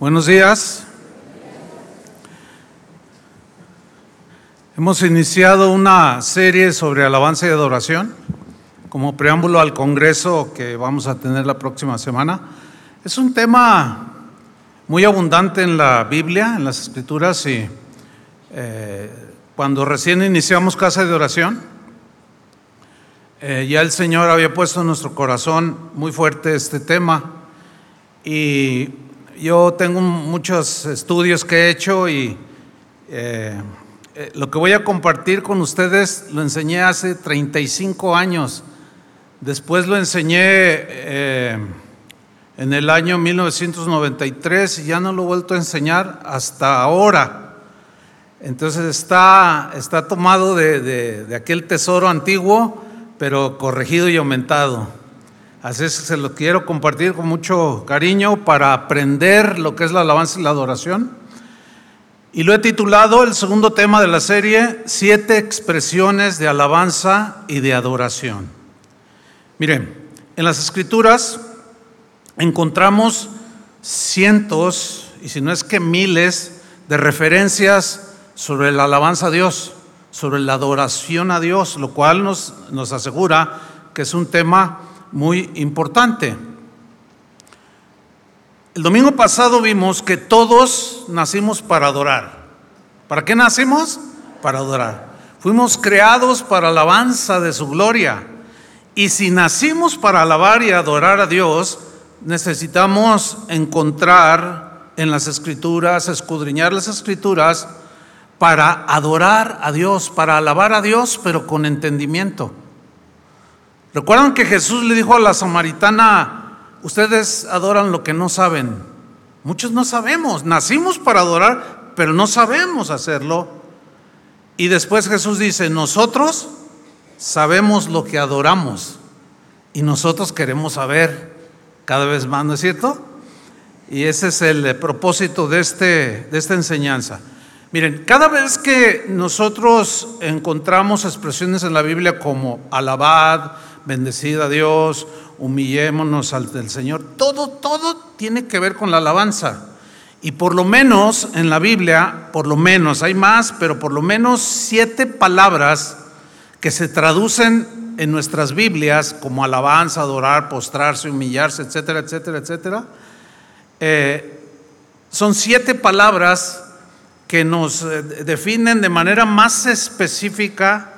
Buenos días. Hemos iniciado una serie sobre alabanza y adoración como preámbulo al Congreso que vamos a tener la próxima semana. Es un tema muy abundante en la Biblia, en las Escrituras, y eh, cuando recién iniciamos Casa de Oración, eh, ya el Señor había puesto en nuestro corazón muy fuerte este tema y yo tengo muchos estudios que he hecho y eh, eh, lo que voy a compartir con ustedes lo enseñé hace 35 años. Después lo enseñé eh, en el año 1993 y ya no lo he vuelto a enseñar hasta ahora. Entonces está, está tomado de, de aquel tesoro antiguo, pero corregido y aumentado. Así es que se lo quiero compartir con mucho cariño para aprender lo que es la alabanza y la adoración. Y lo he titulado el segundo tema de la serie, Siete expresiones de alabanza y de adoración. Miren, en las escrituras encontramos cientos, y si no es que miles, de referencias sobre la alabanza a Dios, sobre la adoración a Dios, lo cual nos, nos asegura que es un tema muy importante. El domingo pasado vimos que todos nacimos para adorar. ¿Para qué nacimos? Para adorar. Fuimos creados para alabanza de su gloria. Y si nacimos para alabar y adorar a Dios, necesitamos encontrar en las escrituras, escudriñar las escrituras para adorar a Dios, para alabar a Dios, pero con entendimiento. ¿Recuerdan que Jesús le dijo a la samaritana, ustedes adoran lo que no saben? Muchos no sabemos, nacimos para adorar, pero no sabemos hacerlo. Y después Jesús dice, nosotros sabemos lo que adoramos y nosotros queremos saber cada vez más, ¿no es cierto? Y ese es el propósito de, este, de esta enseñanza. Miren, cada vez que nosotros encontramos expresiones en la Biblia como alabad, bendecida a Dios, humillémonos al Señor. Todo, todo tiene que ver con la alabanza. Y por lo menos en la Biblia, por lo menos, hay más, pero por lo menos siete palabras que se traducen en nuestras Biblias como alabanza, adorar, postrarse, humillarse, etcétera, etcétera, etcétera. Eh, son siete palabras que nos eh, definen de manera más específica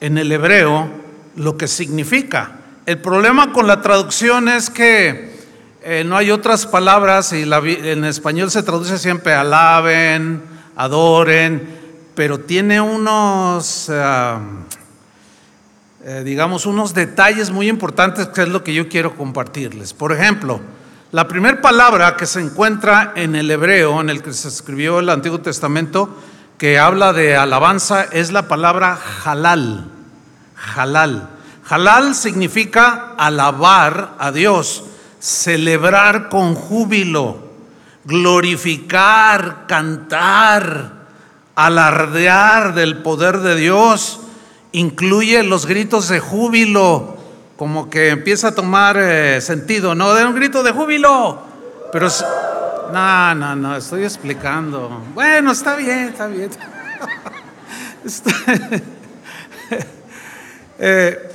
en el hebreo lo que significa. El problema con la traducción es que eh, no hay otras palabras y en español se traduce siempre alaben, adoren, pero tiene unos, eh, digamos, unos detalles muy importantes que es lo que yo quiero compartirles. Por ejemplo, la primera palabra que se encuentra en el hebreo, en el que se escribió el Antiguo Testamento, que habla de alabanza, es la palabra halal halal. Halal significa alabar a Dios, celebrar con júbilo, glorificar, cantar, alardear del poder de Dios. Incluye los gritos de júbilo, como que empieza a tomar eh, sentido, ¿no? De un grito de júbilo. Pero, no, no, no, estoy explicando. Bueno, está bien, está bien. Eh,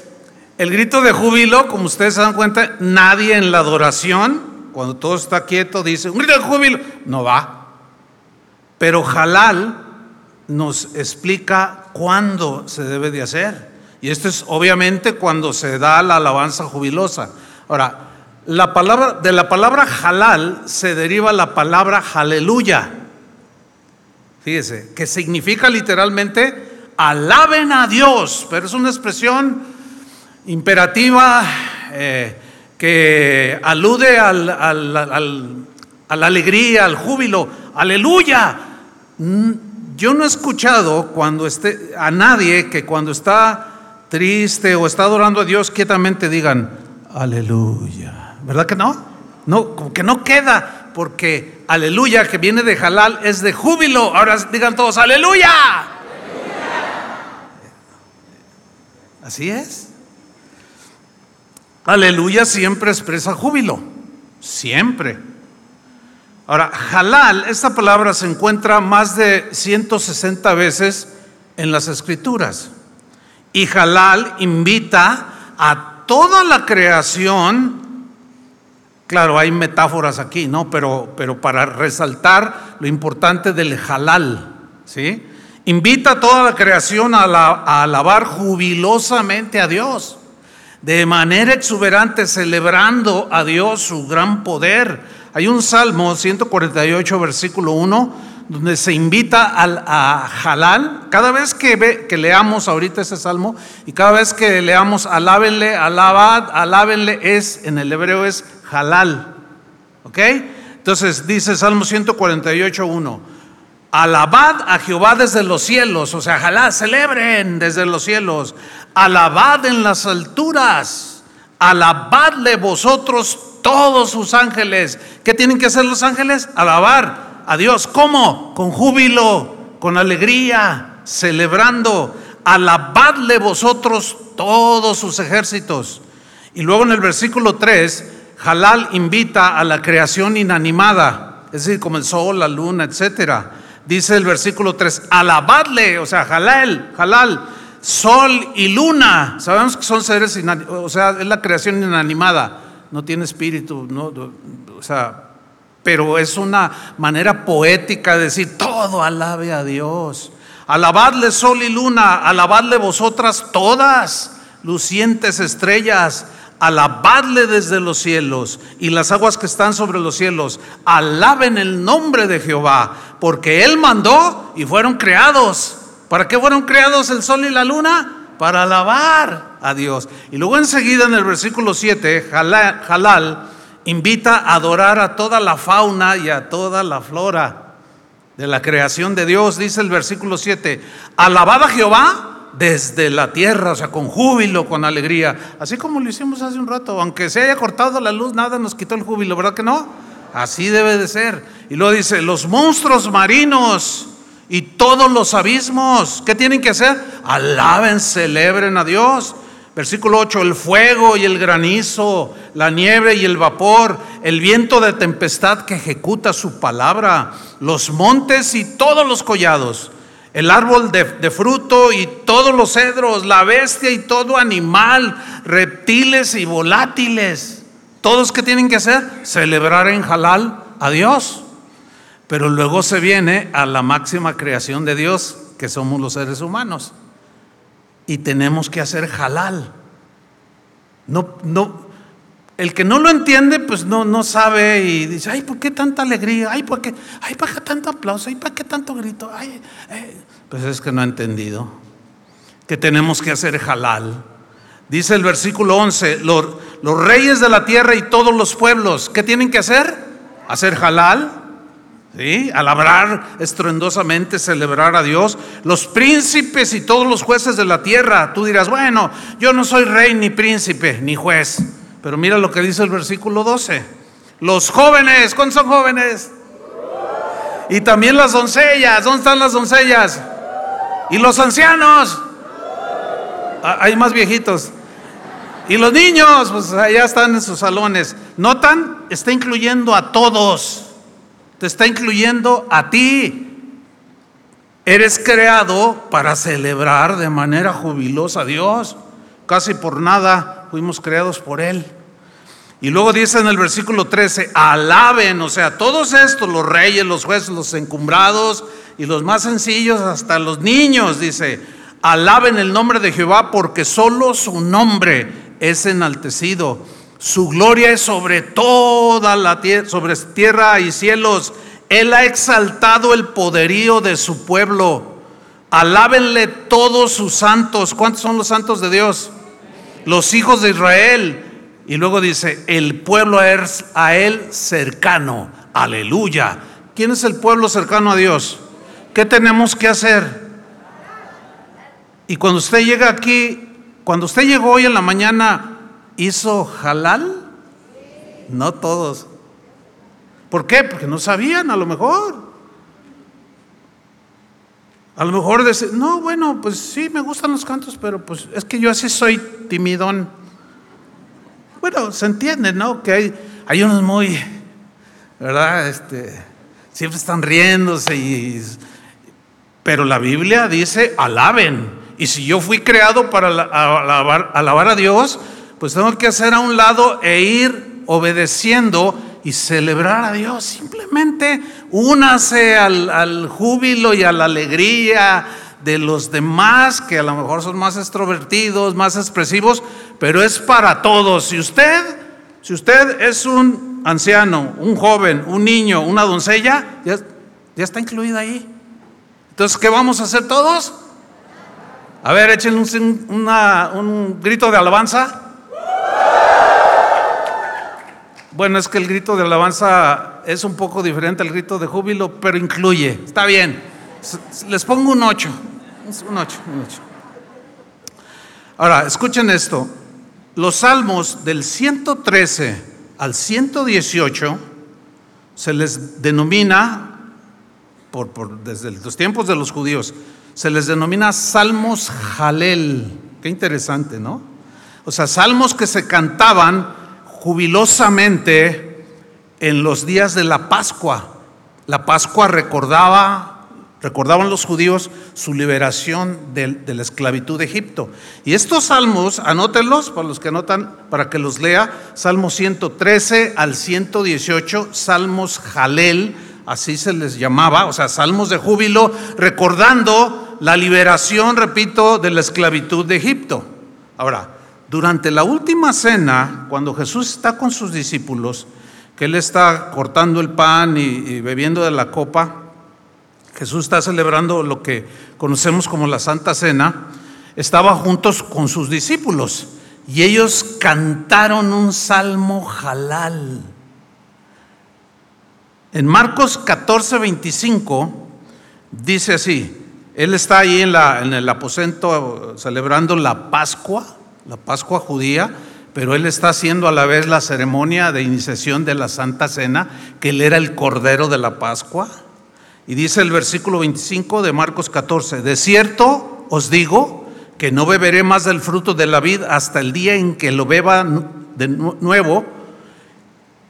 el grito de júbilo, como ustedes se dan cuenta, nadie en la adoración, cuando todo está quieto, dice, un grito de júbilo, no va. Pero halal nos explica cuándo se debe de hacer. Y esto es obviamente cuando se da la alabanza jubilosa. Ahora, la palabra, de la palabra halal se deriva la palabra aleluya. Fíjese, que significa literalmente alaben a Dios, pero es una expresión imperativa eh, que alude a la alegría, al júbilo, aleluya. Mm, yo no he escuchado cuando esté, a nadie que cuando está triste o está adorando a Dios quietamente digan, aleluya. ¿Verdad que no? No, como que no queda, porque aleluya que viene de halal es de júbilo. Ahora digan todos, aleluya. Así es. Aleluya siempre expresa júbilo, siempre. Ahora, halal, esta palabra se encuentra más de 160 veces en las escrituras. Y halal invita a toda la creación, claro, hay metáforas aquí, ¿no? Pero, pero para resaltar lo importante del halal, ¿sí? Invita a toda la creación a, a alabar jubilosamente a Dios, de manera exuberante, celebrando a Dios su gran poder hay un Salmo 148, versículo 1, donde se invita al, a halal. Cada vez que, ve, que leamos ahorita ese salmo y cada vez que leamos alábenle, alabad, alábenle, es, en el hebreo es halal. ¿Ok? Entonces dice Salmo 148, 1. Alabad a Jehová desde los cielos, o sea, halal, celebren desde los cielos. Alabad en las alturas. Alabadle vosotros todos sus ángeles. ¿Qué tienen que hacer los ángeles? Alabar a Dios. ¿Cómo? Con júbilo, con alegría, celebrando. Alabadle vosotros todos sus ejércitos. Y luego en el versículo 3, Halal invita a la creación inanimada, es decir, como el sol, la luna, etcétera. Dice el versículo 3, alabadle, o sea, halal, halal, sol y luna. Sabemos que son seres, o sea, es la creación inanimada no tiene espíritu, no, o sea, pero es una manera poética de decir, todo alabe a Dios. Alabadle sol y luna, alabadle vosotras todas, lucientes estrellas, alabadle desde los cielos y las aguas que están sobre los cielos, alaben el nombre de Jehová, porque Él mandó y fueron creados. ¿Para qué fueron creados el sol y la luna? Para alabar a Dios. Y luego enseguida en el versículo 7, Halal, invita a adorar a toda la fauna y a toda la flora de la creación de Dios. Dice el versículo 7, alabad a Jehová desde la tierra, o sea, con júbilo, con alegría. Así como lo hicimos hace un rato, aunque se haya cortado la luz, nada nos quitó el júbilo, ¿verdad que no? Así debe de ser. Y luego dice, los monstruos marinos y todos los abismos, ¿qué tienen que hacer? Alaben, celebren a Dios. Versículo 8, el fuego y el granizo, la nieve y el vapor, el viento de tempestad que ejecuta su palabra, los montes y todos los collados, el árbol de, de, fruto y todos los cedros, la bestia y todo animal, reptiles y volátiles. ¿Todos que tienen que hacer? Celebrar en halal a Dios. Pero luego se viene a la máxima creación de Dios, que somos los seres humanos y tenemos que hacer halal. No, no, el que no lo entiende, pues no, no sabe y dice, ay, ¿por qué tanta alegría? Ay, ¿por qué, ay, ¿para qué tanto aplauso? Ay, ¿para qué tanto grito? Ay, eh". Pues es que no ha entendido que tenemos que hacer halal. Dice el versículo 11, los, los reyes de la tierra y todos los pueblos, ¿qué tienen que hacer? Hacer halal. ¿Sí? Alabrar estruendosamente, celebrar a Dios. Los príncipes y todos los jueces de la tierra. Tú dirás, bueno, yo no soy rey, ni príncipe, ni juez. Pero mira lo que dice el versículo 12. Los jóvenes, ¿cuántos son jóvenes? Y también las doncellas, ¿dónde están las doncellas? Y los ancianos. Ah, hay más viejitos. Y los niños, pues allá están en sus salones. ¿Notan? Está incluyendo a todos está incluyendo a ti. Eres creado para celebrar de manera jubilosa a Dios. Casi por nada fuimos creados por Él. Y luego dice en el versículo 13, alaben, o sea, todos estos, los reyes, los jueces, los encumbrados y los más sencillos, hasta los niños, dice, alaben el nombre de Jehová porque solo su nombre es enaltecido. Su gloria es sobre toda la tierra, sobre tierra y cielos. Él ha exaltado el poderío de su pueblo. Alábenle todos sus santos. ¿Cuántos son los santos de Dios? Los hijos de Israel. Y luego dice, el pueblo es a él cercano. Aleluya. ¿Quién es el pueblo cercano a Dios? ¿Qué tenemos que hacer? Y cuando usted llega aquí, cuando usted llegó hoy en la mañana, hizo halal? No todos. ¿Por qué? Porque no sabían, a lo mejor. A lo mejor decir, no, bueno, pues sí, me gustan los cantos, pero pues es que yo así soy timidón. Bueno, se entiende, ¿no? Que hay, hay unos muy, ¿verdad? Este, siempre están riéndose y... Pero la Biblia dice, alaben. Y si yo fui creado para alabar a Dios, pues tengo que hacer a un lado e ir obedeciendo y celebrar a Dios. Simplemente únase al, al, júbilo y a la alegría de los demás, que a lo mejor son más extrovertidos, más expresivos, pero es para todos. Si usted, si usted es un anciano, un joven, un niño, una doncella, ya, está incluida ahí. Entonces, ¿qué vamos a hacer todos? A ver, échenle un, un grito de alabanza. Bueno, es que el grito de alabanza es un poco diferente al grito de júbilo, pero incluye. Está bien. Les pongo un 8. Un 8, un 8. Ahora, escuchen esto. Los salmos del 113 al 118 se les denomina, por, desde los tiempos de los judíos, se les denomina salmos jalel. Qué interesante, ¿no? O sea, salmos que se cantaban jubilosamente en los días de la Pascua. La Pascua recordaba, recordaban los judíos su liberación de, la esclavitud de Egipto. Y estos salmos, anótenlos para los que anotan, para que los lea, Salmos 113 al 118, Salmos Jalel, así se les llamaba, o sea, salmos de júbilo, recordando la liberación, repito, de la esclavitud de Egipto. Ahora, durante la última cena, cuando Jesús está con sus discípulos, que Él está cortando el pan y, bebiendo de la copa, Jesús está celebrando lo que conocemos como la Santa Cena, estaba juntos con sus discípulos y ellos cantaron un salmo jalal. En Marcos 14, 25 dice así, Él está ahí en el aposento celebrando la Pascua la Pascua judía, pero él está haciendo a la vez la ceremonia de iniciación de la Santa Cena, que él era el Cordero de la Pascua. Y dice el versículo 25 de Marcos 14, de cierto os digo que no beberé más del fruto de la vid hasta el día en que lo beba de nuevo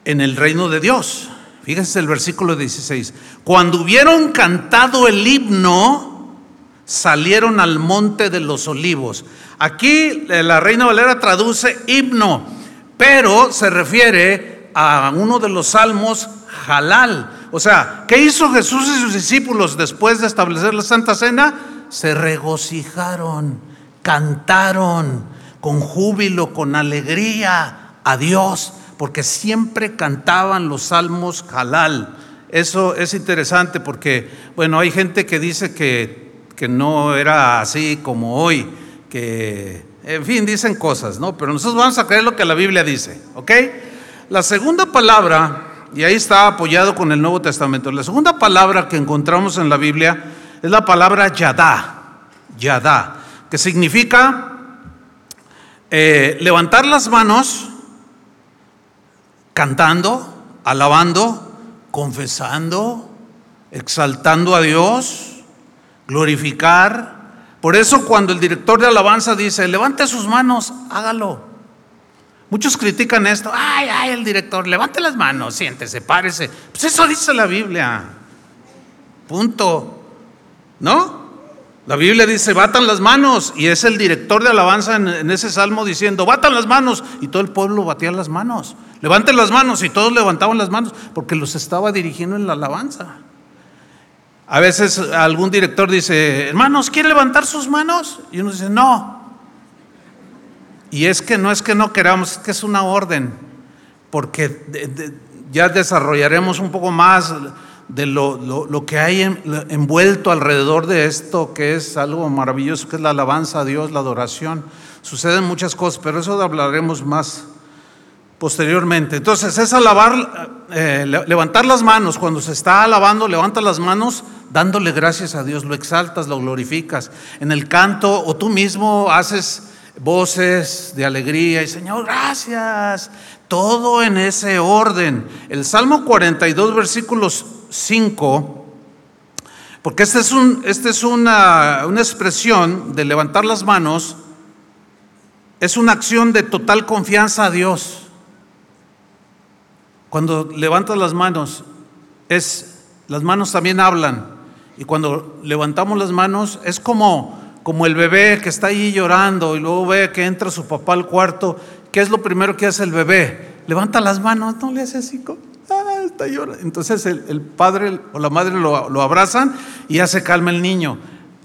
en el reino de Dios. Fíjense el versículo 16. Cuando hubieron cantado el himno, salieron al monte de los olivos. Aquí eh, la Reina Valera traduce himno, pero se refiere a uno de los salmos halal. O sea, ¿qué hizo Jesús y sus discípulos después de establecer la Santa Cena? Se regocijaron, cantaron con júbilo, con alegría a Dios, porque siempre cantaban los salmos halal. Eso es interesante porque, bueno, hay gente que dice que, que no era así como hoy que, en fin, dicen cosas, ¿no? Pero nosotros vamos a creer lo que la Biblia dice, ¿ok? La segunda palabra, y ahí está apoyado con el Nuevo Testamento, la segunda palabra que encontramos en la Biblia es la palabra yadá, yadá, que significa eh, levantar las manos cantando, alabando, confesando, exaltando a Dios, glorificar, por eso cuando el director de alabanza dice, levante sus manos, hágalo. Muchos critican esto, ay, ay, el director, levante las manos, siéntese, párese. Pues eso dice la Biblia. Punto. ¿No? La Biblia dice, batan las manos, y es el director de alabanza en, ese salmo diciendo, batan las manos, y todo el pueblo batía las manos. Levanten las manos, y todos levantaban las manos, porque los estaba dirigiendo en la alabanza. A veces algún director dice, hermanos, ¿quiere levantar sus manos? Y uno dice, no. Y es que no es que no queramos, es que es una orden, porque ya desarrollaremos un poco más de lo, que hay envuelto alrededor de esto, que es algo maravilloso, que es la alabanza a Dios, la adoración. Suceden muchas cosas, pero eso hablaremos más posteriormente. Entonces es alabar, eh, levantar las manos. Cuando se está alabando, levanta las manos dándole gracias a Dios, lo exaltas, lo glorificas. En el canto o tú mismo haces voces de alegría y Señor, gracias. Todo en ese orden. El Salmo 42, versículos 5, porque esta es, un, este es una, una expresión de levantar las manos, es una acción de total confianza a Dios. Cuando levantas las manos, es, las manos también hablan. Y cuando levantamos las manos, es como, como el bebé que está ahí llorando y luego ve que entra su papá al cuarto. ¿Qué es lo primero que hace el bebé? Levanta las manos, no le hace así, ah, está llorando. Entonces el, padre o la madre lo, lo abrazan y ya se calma el niño.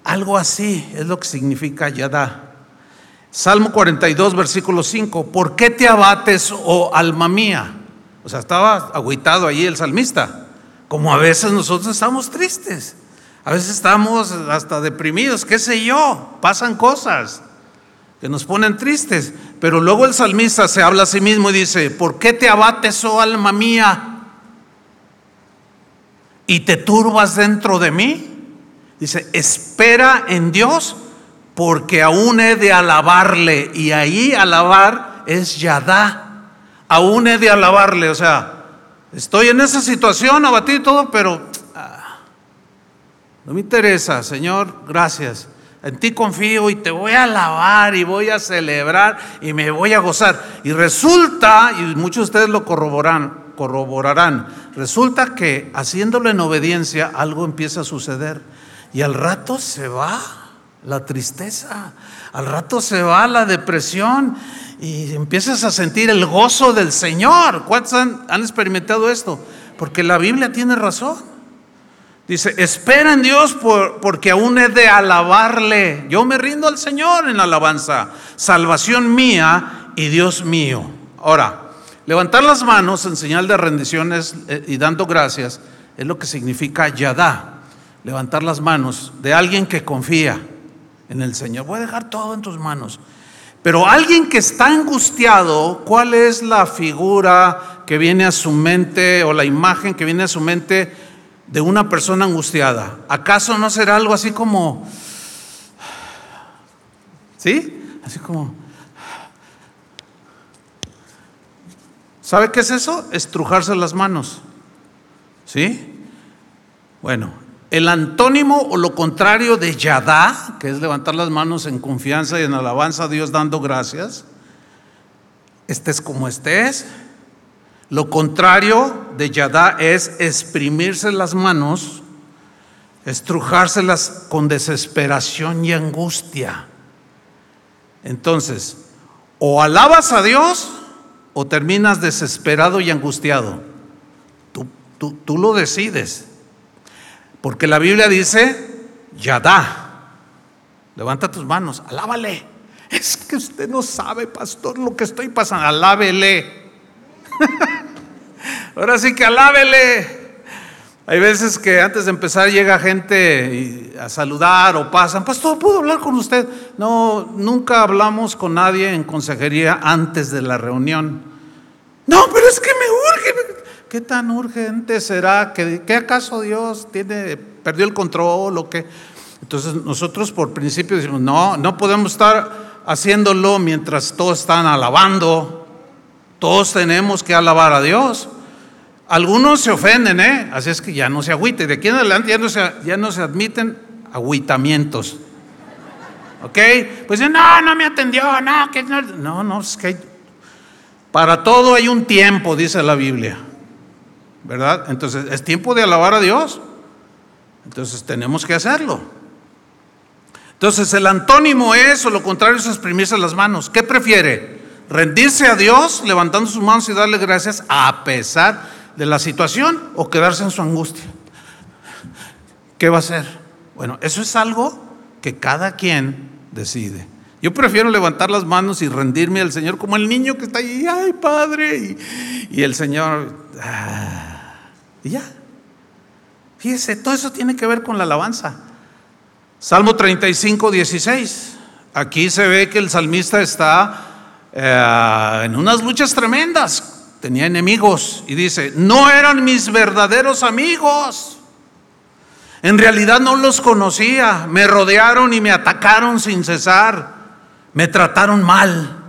Algo así es lo que significa Yadá. Salmo 42, versículo 5. ¿Por qué te abates, oh alma mía? O sea, estaba agüitado allí el salmista. Como a veces nosotros estamos tristes. A veces estamos hasta deprimidos, qué sé yo. Pasan cosas que nos ponen tristes. Pero luego el salmista se habla a sí mismo y dice, ¿por qué te abates, oh alma mía? Y te turbas dentro de mí. Dice, espera en Dios porque aún he de alabarle. Y ahí alabar es Yadá. Aún he de alabarle. O sea, estoy en esa situación, abatido todo, pero ah, no me interesa, Señor, gracias. En ti confío y te voy a alabar y voy a celebrar y me voy a gozar. Y resulta, y muchos de ustedes lo corroboran, corroborarán, resulta que haciéndolo en obediencia algo empieza a suceder. Y al rato se va la tristeza, al rato se va la depresión y empiezas a sentir el gozo del Señor. ¿Cuántos han, experimentado esto? Porque la Biblia tiene razón. Dice, espera en Dios porque aún he de alabarle. Yo me rindo al Señor en alabanza. Salvación mía y Dios mío. Ahora, levantar las manos en señal de rendiciones eh, y dando gracias es lo que significa yadá levantar las manos de alguien que confía en el Señor. Voy a dejar todo en tus manos. Pero alguien que está angustiado, ¿cuál es la figura que viene a su mente o la imagen que viene a su mente de una persona angustiada? ¿Acaso no será algo así como... ¿Sí? Así como... ¿Sabe qué es eso? Estrujarse las manos. ¿Sí? Bueno, el antónimo o lo contrario de yadá, que es levantar las manos en confianza y en alabanza a Dios dando gracias, estés como estés. Lo contrario de yadá es exprimirse las manos, estrujárselas con desesperación y angustia. Entonces, o alabas a Dios o terminas desesperado y angustiado. Tú, tú, tú lo decides. Porque la Biblia dice, Yadá. Levanta tus manos, alábale. Es que usted no sabe, pastor, lo que estoy pasando. Alábele. Ahora sí que alábele. Hay veces que antes de empezar llega gente a saludar o pasan, pastor, ¿puedo hablar con usted? No, nunca hablamos con nadie en consejería antes de la reunión. No, pero es que me. ¿Qué tan urgente será? ¿Que, acaso Dios tiene, perdió el control o qué? Entonces nosotros por principio decimos, no, no podemos estar haciéndolo mientras todos están alabando. Todos tenemos que alabar a Dios. Algunos se ofenden, ¿eh? Así es que ya no se agüite. De aquí en adelante ya no se, ya no se admiten agüitamientos. ¿Ok? Pues no, no me atendió, no, que no. No, no, es que para todo hay un tiempo, dice la Biblia. ¿Verdad? Entonces, es tiempo de alabar a Dios. Entonces, tenemos que hacerlo. Entonces, el antónimo es, o lo contrario, es exprimirse las manos. ¿Qué prefiere? ¿Rendirse a Dios, levantando sus manos y darle gracias a pesar de la situación o quedarse en su angustia? ¿Qué va a hacer? Bueno, eso es algo que cada quien decide. Yo prefiero levantar las manos y rendirme al Señor como el niño que está ahí, ay Padre, y, el Señor, ah, y ya. Fíjese, todo eso tiene que ver con la alabanza. Salmo 35, 16. Aquí se ve que el salmista está eh, en unas luchas tremendas. Tenía enemigos y dice, no eran mis verdaderos amigos. En realidad no los conocía. Me rodearon y me atacaron sin cesar. Me trataron mal,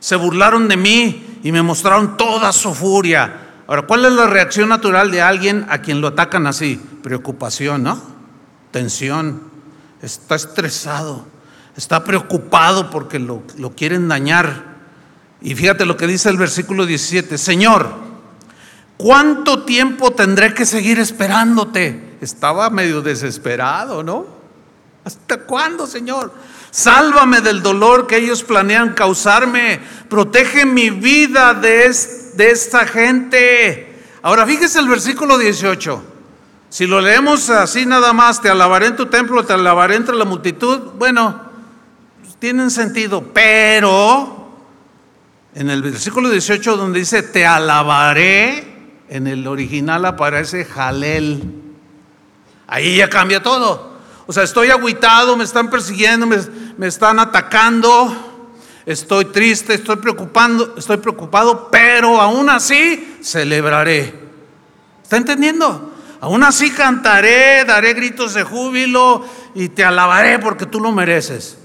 se burlaron de mí y me mostraron toda su furia. Ahora, ¿cuál es la reacción natural de alguien a quien lo atacan así? Preocupación, ¿no? Tensión. Está estresado, está preocupado porque lo, lo quieren dañar. Y fíjate lo que dice el versículo 17, Señor, ¿Cuánto tiempo tendré que seguir esperándote? Estaba medio desesperado, ¿no? ¿Hasta cuándo, Señor? Sálvame del dolor que ellos planean causarme. Protege mi vida de, de esta gente. Ahora fíjese el versículo 18. Si lo leemos así nada más, te alabaré en tu templo, te alabaré entre la multitud, bueno, tienen sentido, pero en el versículo 18 donde dice, te alabaré, en el original aparece jalel. Ahí ya cambia todo. O sea, estoy agüitado, me están persiguiendo, me, me están atacando, estoy triste, estoy preocupando, estoy preocupado, pero aún así celebraré. ¿Está entendiendo? Aún así cantaré, daré gritos de júbilo y te alabaré porque tú lo mereces.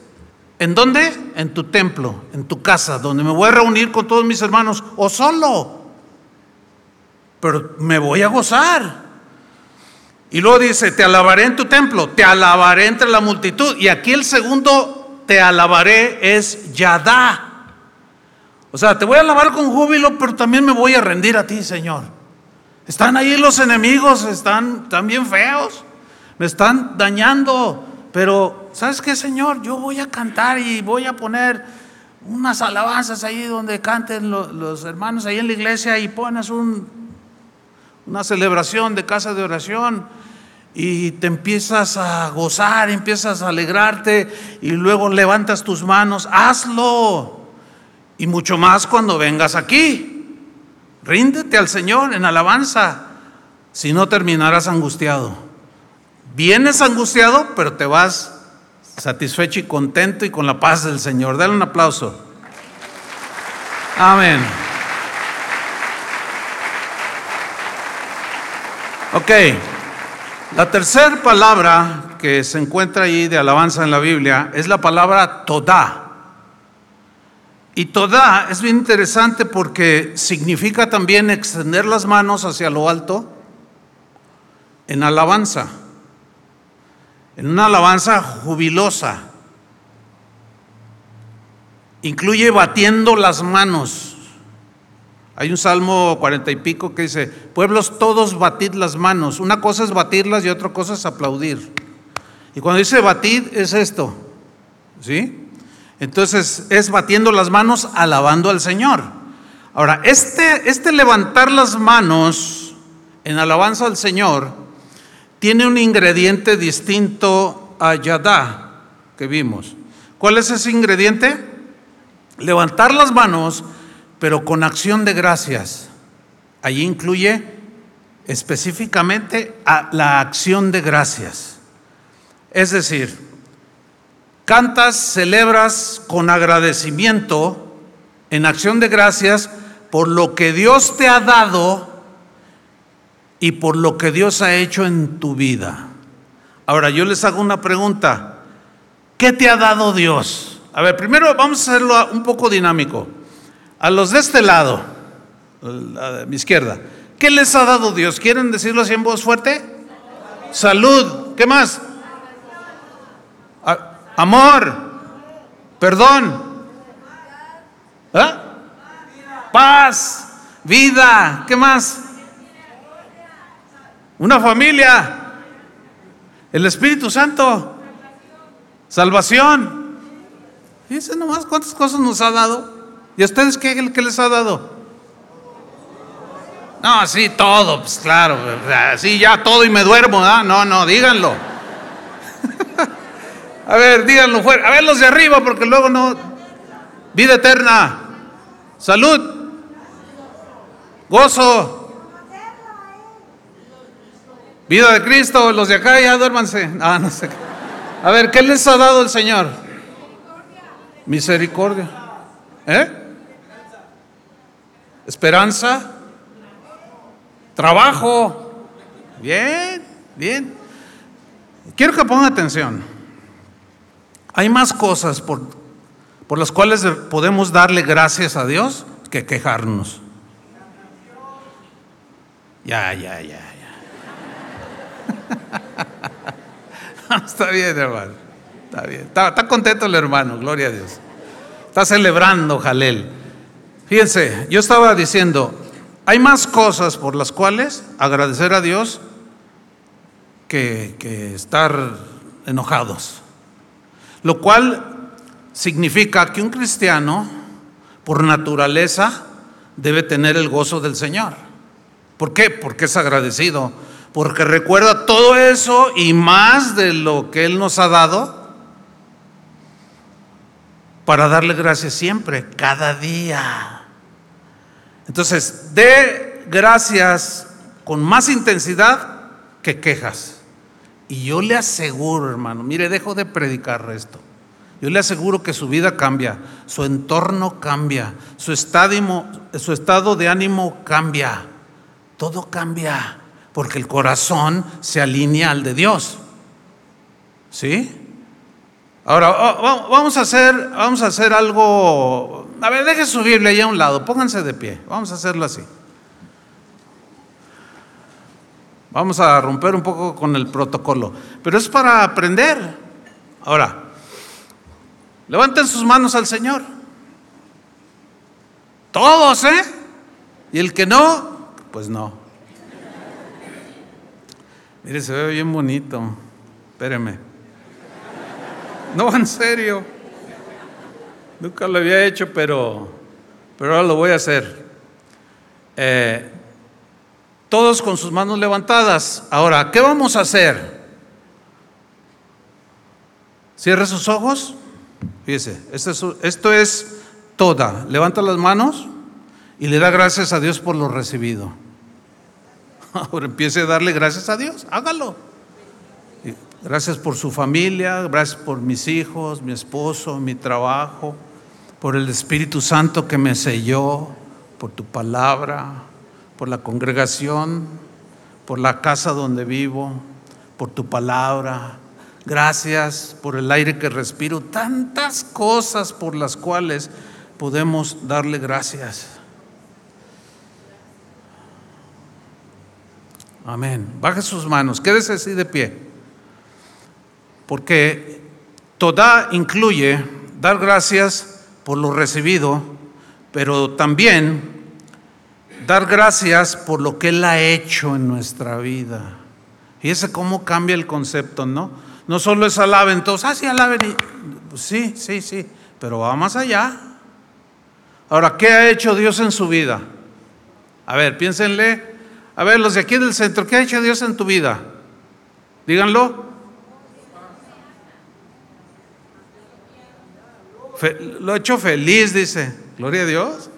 ¿En dónde? En tu templo, en tu casa, donde me voy a reunir con todos mis hermanos o solo. Pero me voy a gozar. Y luego dice, te alabaré en tu templo, te alabaré entre la multitud. Y aquí el segundo, te alabaré, es Yadá. O sea, te voy a alabar con júbilo, pero también me voy a rendir a ti, Señor. Están ahí los enemigos, están, también feos, me están dañando. Pero, ¿sabes qué, Señor? Yo voy a cantar y voy a poner unas alabanzas ahí donde canten los, hermanos ahí en la iglesia y pones una celebración de casa de oración y te empiezas a gozar, empiezas a alegrarte y luego levantas tus manos, hazlo. Y mucho más cuando vengas aquí. Ríndete al Señor en alabanza, si no terminarás angustiado. Vienes angustiado, pero te vas satisfecho y contento y con la paz del Señor. Dale un aplauso. Amén. Ok. La tercera palabra que se encuentra ahí de alabanza en la Biblia es la palabra todá. Y todá es bien interesante porque significa también extender las manos hacia lo alto en alabanza, en una alabanza jubilosa. Incluye batiendo las manos. Hay un salmo cuarenta y pico que dice, pueblos todos batid las manos. Una cosa es batirlas y otra cosa es aplaudir. Y cuando dice batid es esto, ¿sí? Entonces es batiendo las manos alabando al Señor. Ahora, este, este levantar las manos en alabanza al Señor tiene un ingrediente distinto a Yadá que vimos. ¿Cuál es ese ingrediente? Levantar las manos pero con acción de gracias. Allí incluye específicamente a la acción de gracias. Es decir, cantas, celebras con agradecimiento en acción de gracias por lo que Dios te ha dado y por lo que Dios ha hecho en tu vida. Ahora yo les hago una pregunta. ¿Qué te ha dado Dios? A ver, primero vamos a hacerlo un poco dinámico. A los de este lado, a mi izquierda, ¿qué les ha dado Dios? ¿Quieren decirlo así en voz fuerte? Salud. ¿Qué más? Amor. Perdón. ¿Ah? Paz. Vida. ¿Qué más? Una familia. El Espíritu Santo. Salvación. Fíjense nomás cuántas cosas nos ha dado. ¿Y a ustedes qué, les ha dado? No, sí, todo, pues claro, sí, ya todo y me duermo, No, no, díganlo. a ver, díganlo fuera. A ver los de arriba, porque luego no. Vida eterna, salud, gozo, vida de Cristo. Los de acá ya duérmanse. Ah, no sé. A ver, ¿qué les ha dado el Señor? Misericordia. ¿Eh? Esperanza, trabajo. Bien, bien. Quiero que pongan atención. Hay más cosas por, por las cuales podemos darle gracias a Dios que quejarnos. Ya, ya, ya, ya. está bien, hermano. Está bien. Está, está, contento el hermano, gloria a Dios. Está celebrando, Jalel. Fíjense, yo estaba diciendo, hay más cosas por las cuales agradecer a Dios que, que estar enojados. Lo cual significa que un cristiano, por naturaleza, debe tener el gozo del Señor. ¿Por qué? Porque es agradecido. Porque recuerda todo eso y más de lo que Él nos ha dado para darle gracias siempre, cada día. Entonces, dé gracias con más intensidad que quejas. Y yo le aseguro, hermano, mire, dejo de predicar esto. Yo le aseguro que su vida cambia, su entorno cambia, su, estado de ánimo cambia, todo cambia, porque el corazón se alinea al de Dios. ¿Sí? Ahora, vamos a hacer, vamos a hacer algo. A ver, deje su Biblia ahí a un lado, pónganse de pie, vamos a hacerlo así. Vamos a romper un poco con el protocolo, pero es para aprender. Ahora, Levanten sus manos al Señor. Todos, ¿eh? Y el que no, pues no. Mire, se ve bien bonito. Espéreme. No, en serio. Nunca lo había hecho, pero, pero ahora lo voy a hacer. Eh, todos con sus manos levantadas. Ahora, ¿qué vamos a hacer? Cierre sus ojos. Fíjese, esto es, toda. Levanta las manos y le da gracias a Dios por lo recibido. Ahora empiece a darle gracias a Dios, hágalo. Gracias por su familia, gracias por mis hijos, mi esposo, mi trabajo, por el Espíritu Santo que me selló, por tu palabra, por la congregación, por la casa donde vivo, por tu palabra, Gracias por el aire que respiro. Tantas cosas por las cuales podemos darle gracias. Amén. Baje sus manos. Quédese así de pie. Porque toda incluye dar gracias por lo recibido, pero también dar gracias por lo que Él ha hecho en nuestra vida. Y ese cómo cambia el concepto, ¿no? No solo es alaben todos, ah, sí, alaben. Pues sí, sí, sí, pero va más allá. Ahora, ¿qué ha hecho Dios en su vida? A ver, piénsenle. A ver, los de aquí del centro, ¿qué ha hecho Dios en tu vida? Díganlo. Lo ha hecho feliz, dice. Gloria a Dios.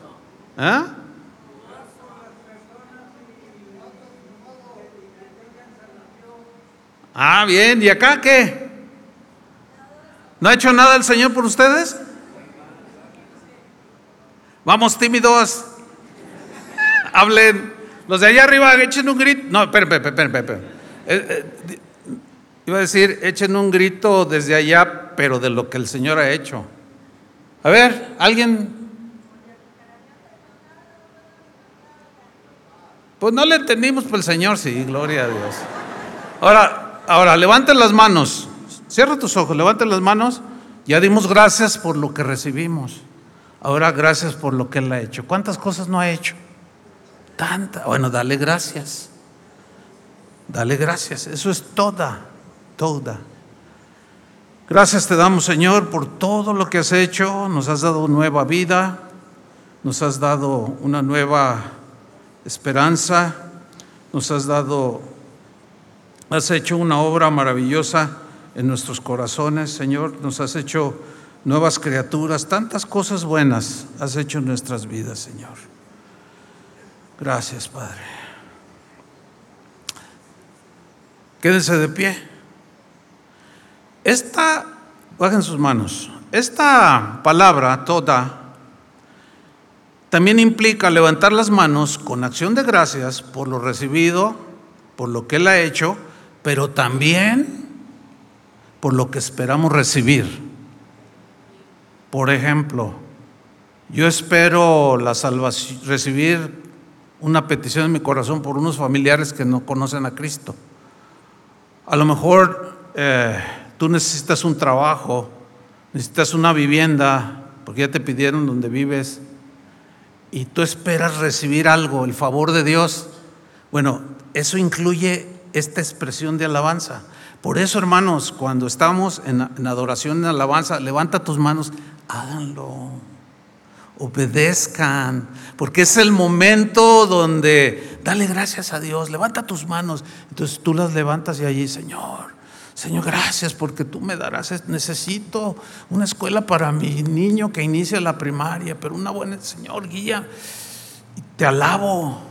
¿Ah? Ah, bien, ¿y acá qué? ¿No ha hecho nada el Señor por ustedes? Vamos, tímidos. Hablen. Los de allá arriba, echen un grito. No, esperen, esperen, esperen. Eh, eh, iba a decir, echen un grito desde allá, pero de lo que el Señor ha hecho. A ver, alguien. Pues no le entendimos, pero el Señor sí, gloria a Dios. Ahora, Ahora, levanten las manos. Cierra tus ojos, levanten las manos. Ya dimos gracias por lo que recibimos. Ahora gracias por lo que Él ha hecho. ¿Cuántas cosas no ha hecho? Tanta. Bueno, dale gracias. Dale gracias. Eso es toda, toda. Gracias te damos, Señor, por todo lo que has hecho. Nos has dado nueva vida. Nos has dado una nueva esperanza. Nos has dado Has hecho una obra maravillosa en nuestros corazones, Señor. Nos has hecho nuevas criaturas, tantas cosas buenas has hecho en nuestras vidas, Señor. Gracias, Padre. Quédense de pie. Esta, bajen sus manos. Esta palabra toda también implica levantar las manos con acción de gracias por lo recibido, por lo que Él ha hecho pero también por lo que esperamos recibir. Por ejemplo, yo espero la salvación, recibir una petición en mi corazón por unos familiares que no conocen a Cristo. A lo mejor eh, tú necesitas un trabajo, necesitas una vivienda, porque ya te pidieron donde vives, y tú esperas recibir algo, el favor de Dios, bueno, eso incluye esta expresión de alabanza. Por eso, hermanos, cuando estamos en, adoración, en alabanza, levanta tus manos, háganlo, obedezcan, porque es el momento donde dale gracias a Dios, levanta tus manos. Entonces tú las levantas y allí, Señor, Señor, gracias porque tú me darás, necesito una escuela para mi niño que inicia la primaria, pero una buena, Señor, guía, te alabo.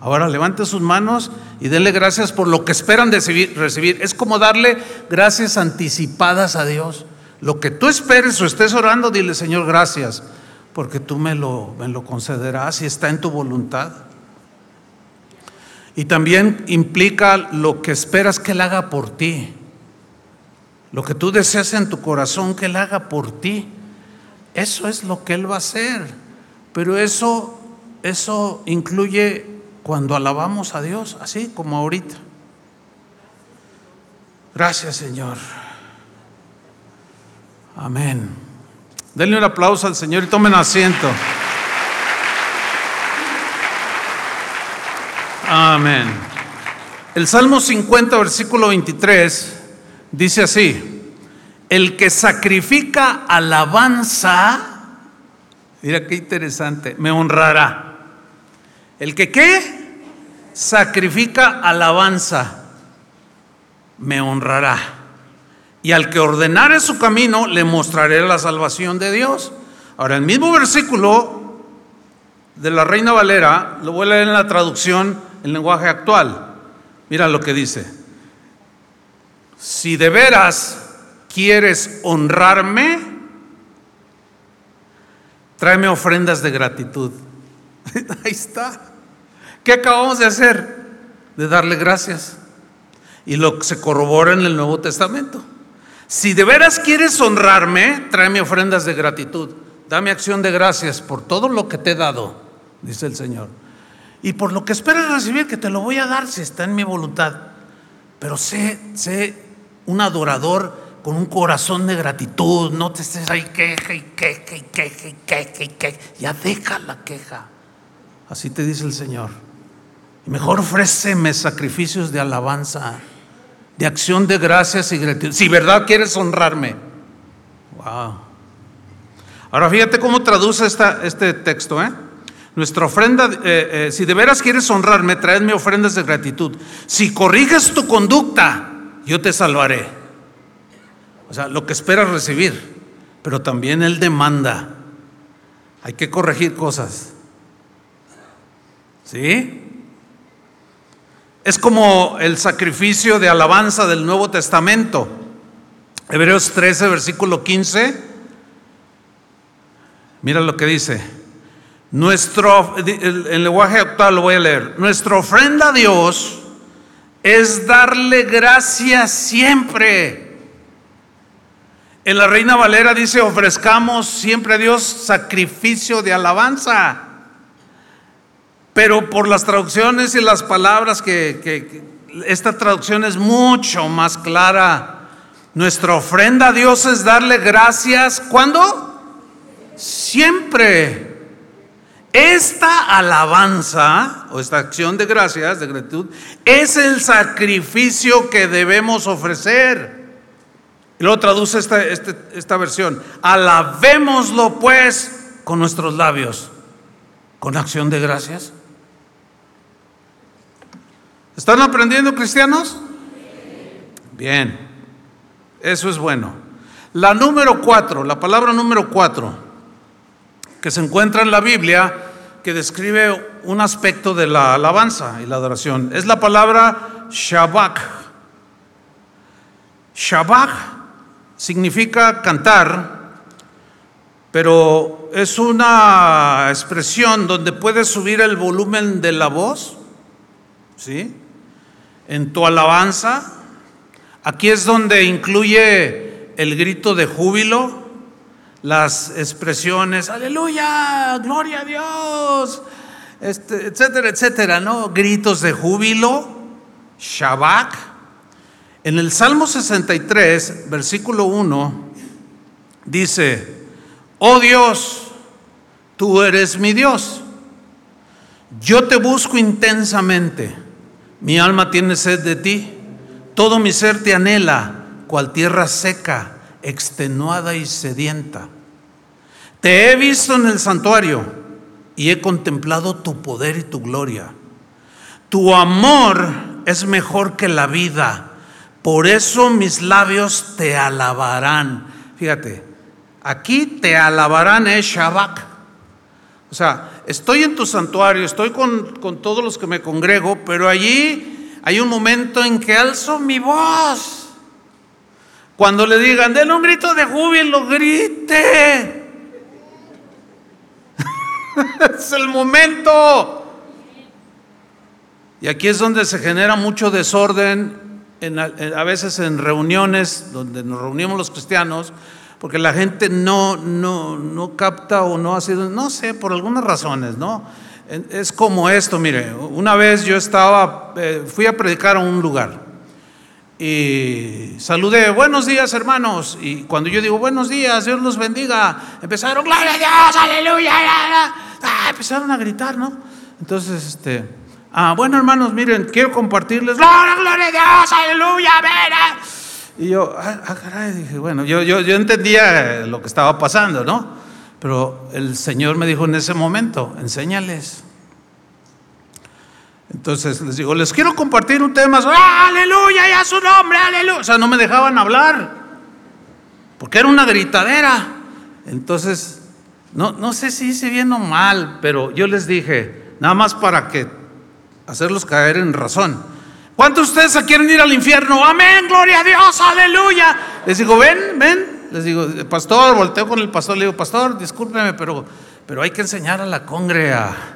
Ahora levante sus manos y denle gracias por lo que esperan recibir. Es como darle gracias anticipadas a Dios. Lo que tú esperes o estés orando, dile, Señor, gracias, porque tú me lo, me lo concederás y está en tu voluntad. Y también implica lo que esperas que Él haga por ti. Lo que tú deseas en tu corazón que Él haga por ti, eso es lo que Él va a hacer. Pero eso, eso incluye cuando alabamos a Dios, así como ahorita. Gracias Señor. Amén. Denle un aplauso al Señor y tomen asiento. Amén. El Salmo 50, versículo 23 Dice así, el que sacrifica alabanza, mira qué interesante, me honrará. El que qué? Sacrifica alabanza, me honrará. Y al que ordenare su camino, le mostraré la salvación de Dios. Ahora, el mismo versículo de la Reina Valera, lo voy a leer en la traducción en lenguaje actual. Mira lo que dice si de veras quieres honrarme, tráeme ofrendas de gratitud. Ahí está. ¿Qué acabamos de hacer? De darle gracias. Y lo que se corrobora en el Nuevo Testamento. Si de veras quieres honrarme, tráeme ofrendas de gratitud. Dame acción de gracias por todo lo que te he dado, dice el Señor. Y por lo que esperas recibir, que te lo voy a dar si está en mi voluntad. Pero sé, sé un adorador con un corazón de gratitud, no te estés ahí queja queja queja queja. Ya deja la queja. Así te dice el Señor. Y mejor ofréceme sacrificios de alabanza, de acción de gracias y gratitud. Si verdad quieres honrarme. Wow. Ahora fíjate cómo traduce esta, este texto, ¿eh? Nuestra ofrenda, eh, eh, si de veras quieres honrarme, traedme ofrendas de gratitud. Si corriges tu conducta, yo te salvaré. O sea, lo que esperas recibir, pero también Él demanda. Hay que corregir cosas. ¿Sí? Es como el sacrificio de alabanza del Nuevo Testamento. Hebreos 13, versículo 15. Mira lo que dice. Nuestro, el lenguaje actual lo voy a leer. Nuestra ofrenda a Dios es darle gracias siempre. En la Reina Valera dice, ofrezcamos siempre a Dios sacrificio de alabanza. Pero por las traducciones y las palabras que, esta traducción es mucho más clara. Nuestra ofrenda a Dios es darle gracias. ¿Cuándo? Siempre. Esta alabanza o esta acción de gracias, de gratitud, es el sacrificio que debemos ofrecer. Y luego traduce esta, este, esta versión. Alabémoslo pues con nuestros labios, con acción de gracias. ¿Están aprendiendo cristianos? Bien, eso es bueno. La número cuatro, la palabra número cuatro, que se encuentra en la Biblia, que describe un aspecto de la alabanza y la adoración. Es la palabra Shabbat. Shabbat significa cantar, pero es una expresión donde puedes subir el volumen de la voz, ¿sí? En tu alabanza. Aquí es donde incluye el grito de júbilo, las expresiones, aleluya, gloria a Dios, este, etcétera, etcétera, ¿no? Gritos de júbilo, Shabbat. En el Salmo 63, versículo 1, dice, oh Dios, tú eres mi Dios. Yo te busco intensamente, mi alma tiene sed de ti, todo mi ser te anhela, cual tierra seca, extenuada y sedienta. Te he visto en el santuario y he contemplado tu poder y tu gloria. Tu amor es mejor que la vida, por eso mis labios te alabarán. Fíjate, aquí te alabarán es Shabbat. O sea, estoy en tu santuario, estoy con, con todos los que me congrego, pero allí hay un momento en que alzo mi voz. Cuando le digan, denle un grito de júbilo, grite. es el momento. Y aquí es donde se genera mucho desorden, a veces en reuniones donde nos reunimos los cristianos, porque la gente no, no, no capta o no ha sido, no sé, por algunas razones, ¿no? Es como esto, mire, una vez yo estaba, eh, fui a predicar a un lugar y saludé, buenos días hermanos, y cuando yo digo buenos días, Dios los bendiga, empezaron, gloria a Dios, aleluya, ah, empezaron a gritar, ¿no? Entonces, este, ah, bueno hermanos, miren, quiero compartirles, gloria, gloria a Dios, aleluya, ven. Y yo, ah, ah, caray, dije, bueno, yo, yo, yo entendía lo que estaba pasando, ¿no? Pero el Señor me dijo en ese momento, enséñales. Entonces les digo, les quiero compartir un tema, aleluya, ya su nombre, aleluya. O sea, no me dejaban hablar, porque era una gritadera. Entonces, no, no sé si hice bien o mal, pero yo les dije, nada más para que hacerlos caer en razón. ¿Cuántos de ustedes quieren ir al infierno? Amén, gloria a Dios, aleluya. Les digo, ven, ven. Les digo, pastor, volteo con el pastor, le digo, pastor, discúlpeme, pero, pero hay que enseñar a la congre a,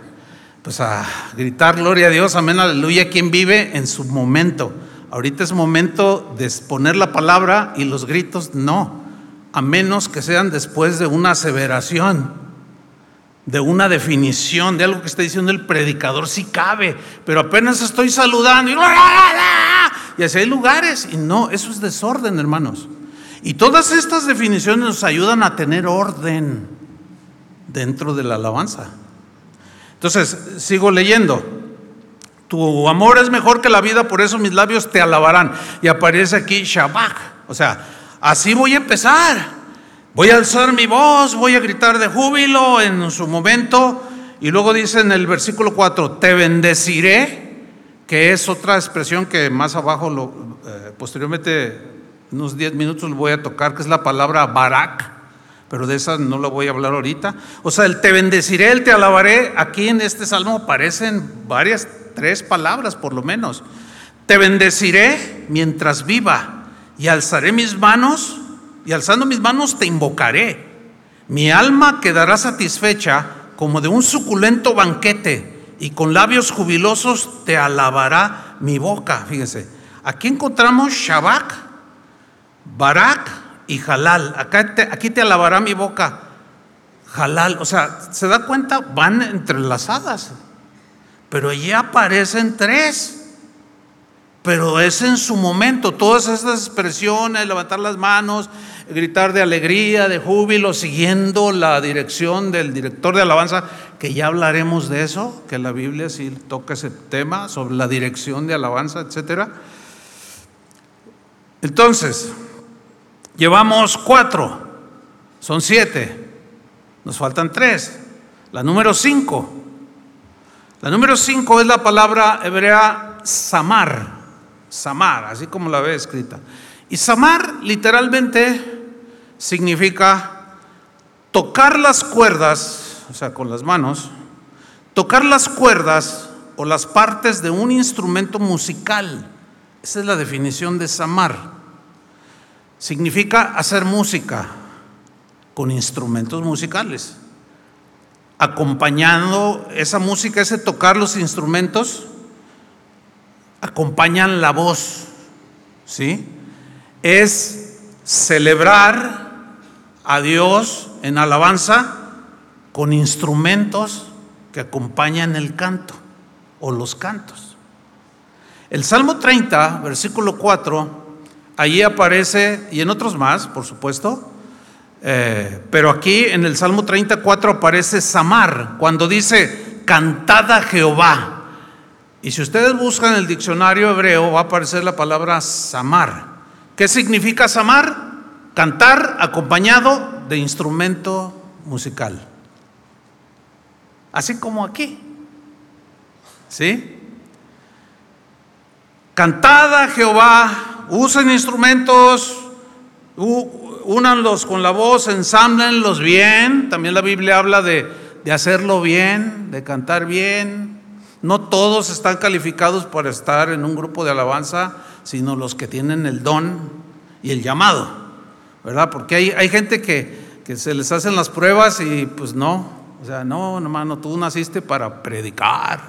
pues a gritar gloria a Dios, amén, aleluya, quien vive en su momento. Ahorita es momento de exponer la palabra y los gritos no, a menos que sean después de una aseveración de una definición de algo que está diciendo el predicador, si cabe, pero apenas estoy saludando y, y así hay lugares y no, eso es desorden, hermanos. Y todas estas definiciones nos ayudan a tener orden dentro de la alabanza. Entonces, sigo leyendo. Tu amor es mejor que la vida, por eso mis labios te alabarán. Y aparece aquí Shabbat. O sea, así voy a empezar. Voy a alzar mi voz, voy a gritar de júbilo en su momento. Y luego dice en el versículo 4, te bendeciré, que es otra expresión que más abajo, lo, eh, posteriormente, unos 10 minutos le voy a tocar, que es la palabra barak, pero de esa no la voy a hablar ahorita. O sea, el te bendeciré, el te alabaré, aquí en este salmo aparecen varias, tres palabras por lo menos. Te bendeciré mientras viva y alzaré mis manos y alzando mis manos te invocaré. Mi alma quedará satisfecha como de un suculento banquete y con labios jubilosos te alabará mi boca. Fíjense, aquí encontramos Shabak, Barak y Halal. Acá aquí te alabará mi boca. Halal, o sea, se da cuenta, van entrelazadas, pero allí aparecen tres pero es en su momento, todas estas expresiones, levantar las manos, gritar de alegría, de júbilo, siguiendo la dirección del director de alabanza, que ya hablaremos de eso, que la Biblia sí toca ese tema sobre la dirección de alabanza, etc. Entonces, llevamos cuatro, son siete, nos faltan tres. La número cinco, la número cinco es la palabra hebrea samar Samar, así como la ve escrita. Y Samar literalmente significa tocar las cuerdas, o sea, con las manos, tocar las cuerdas o las partes de un instrumento musical. Esa es la definición de Samar. Significa hacer música con instrumentos musicales. Acompañando esa música, ese tocar los instrumentos, acompañan la voz, ¿sí? Es celebrar a Dios en alabanza con instrumentos que acompañan el canto o los cantos. El Salmo 30, versículo 4, allí aparece, y en otros más, por supuesto, eh, pero aquí en el Salmo 34 aparece Samar, cuando dice, cantad a Jehová. Y si ustedes buscan el diccionario hebreo, va a aparecer la palabra samar. ¿Qué significa samar? Cantar acompañado de instrumento musical. Así como aquí. ¿Sí? Cantad a Jehová, usen instrumentos, únanlos con la voz, ensámblenlos bien. También la Biblia habla de, de hacerlo bien, de cantar bien. No todos están calificados para estar en un grupo de alabanza, sino los que tienen el don y el llamado, ¿verdad? Porque hay, hay gente que, se les hacen las pruebas y pues no, o sea, no, hermano, tú naciste para predicar,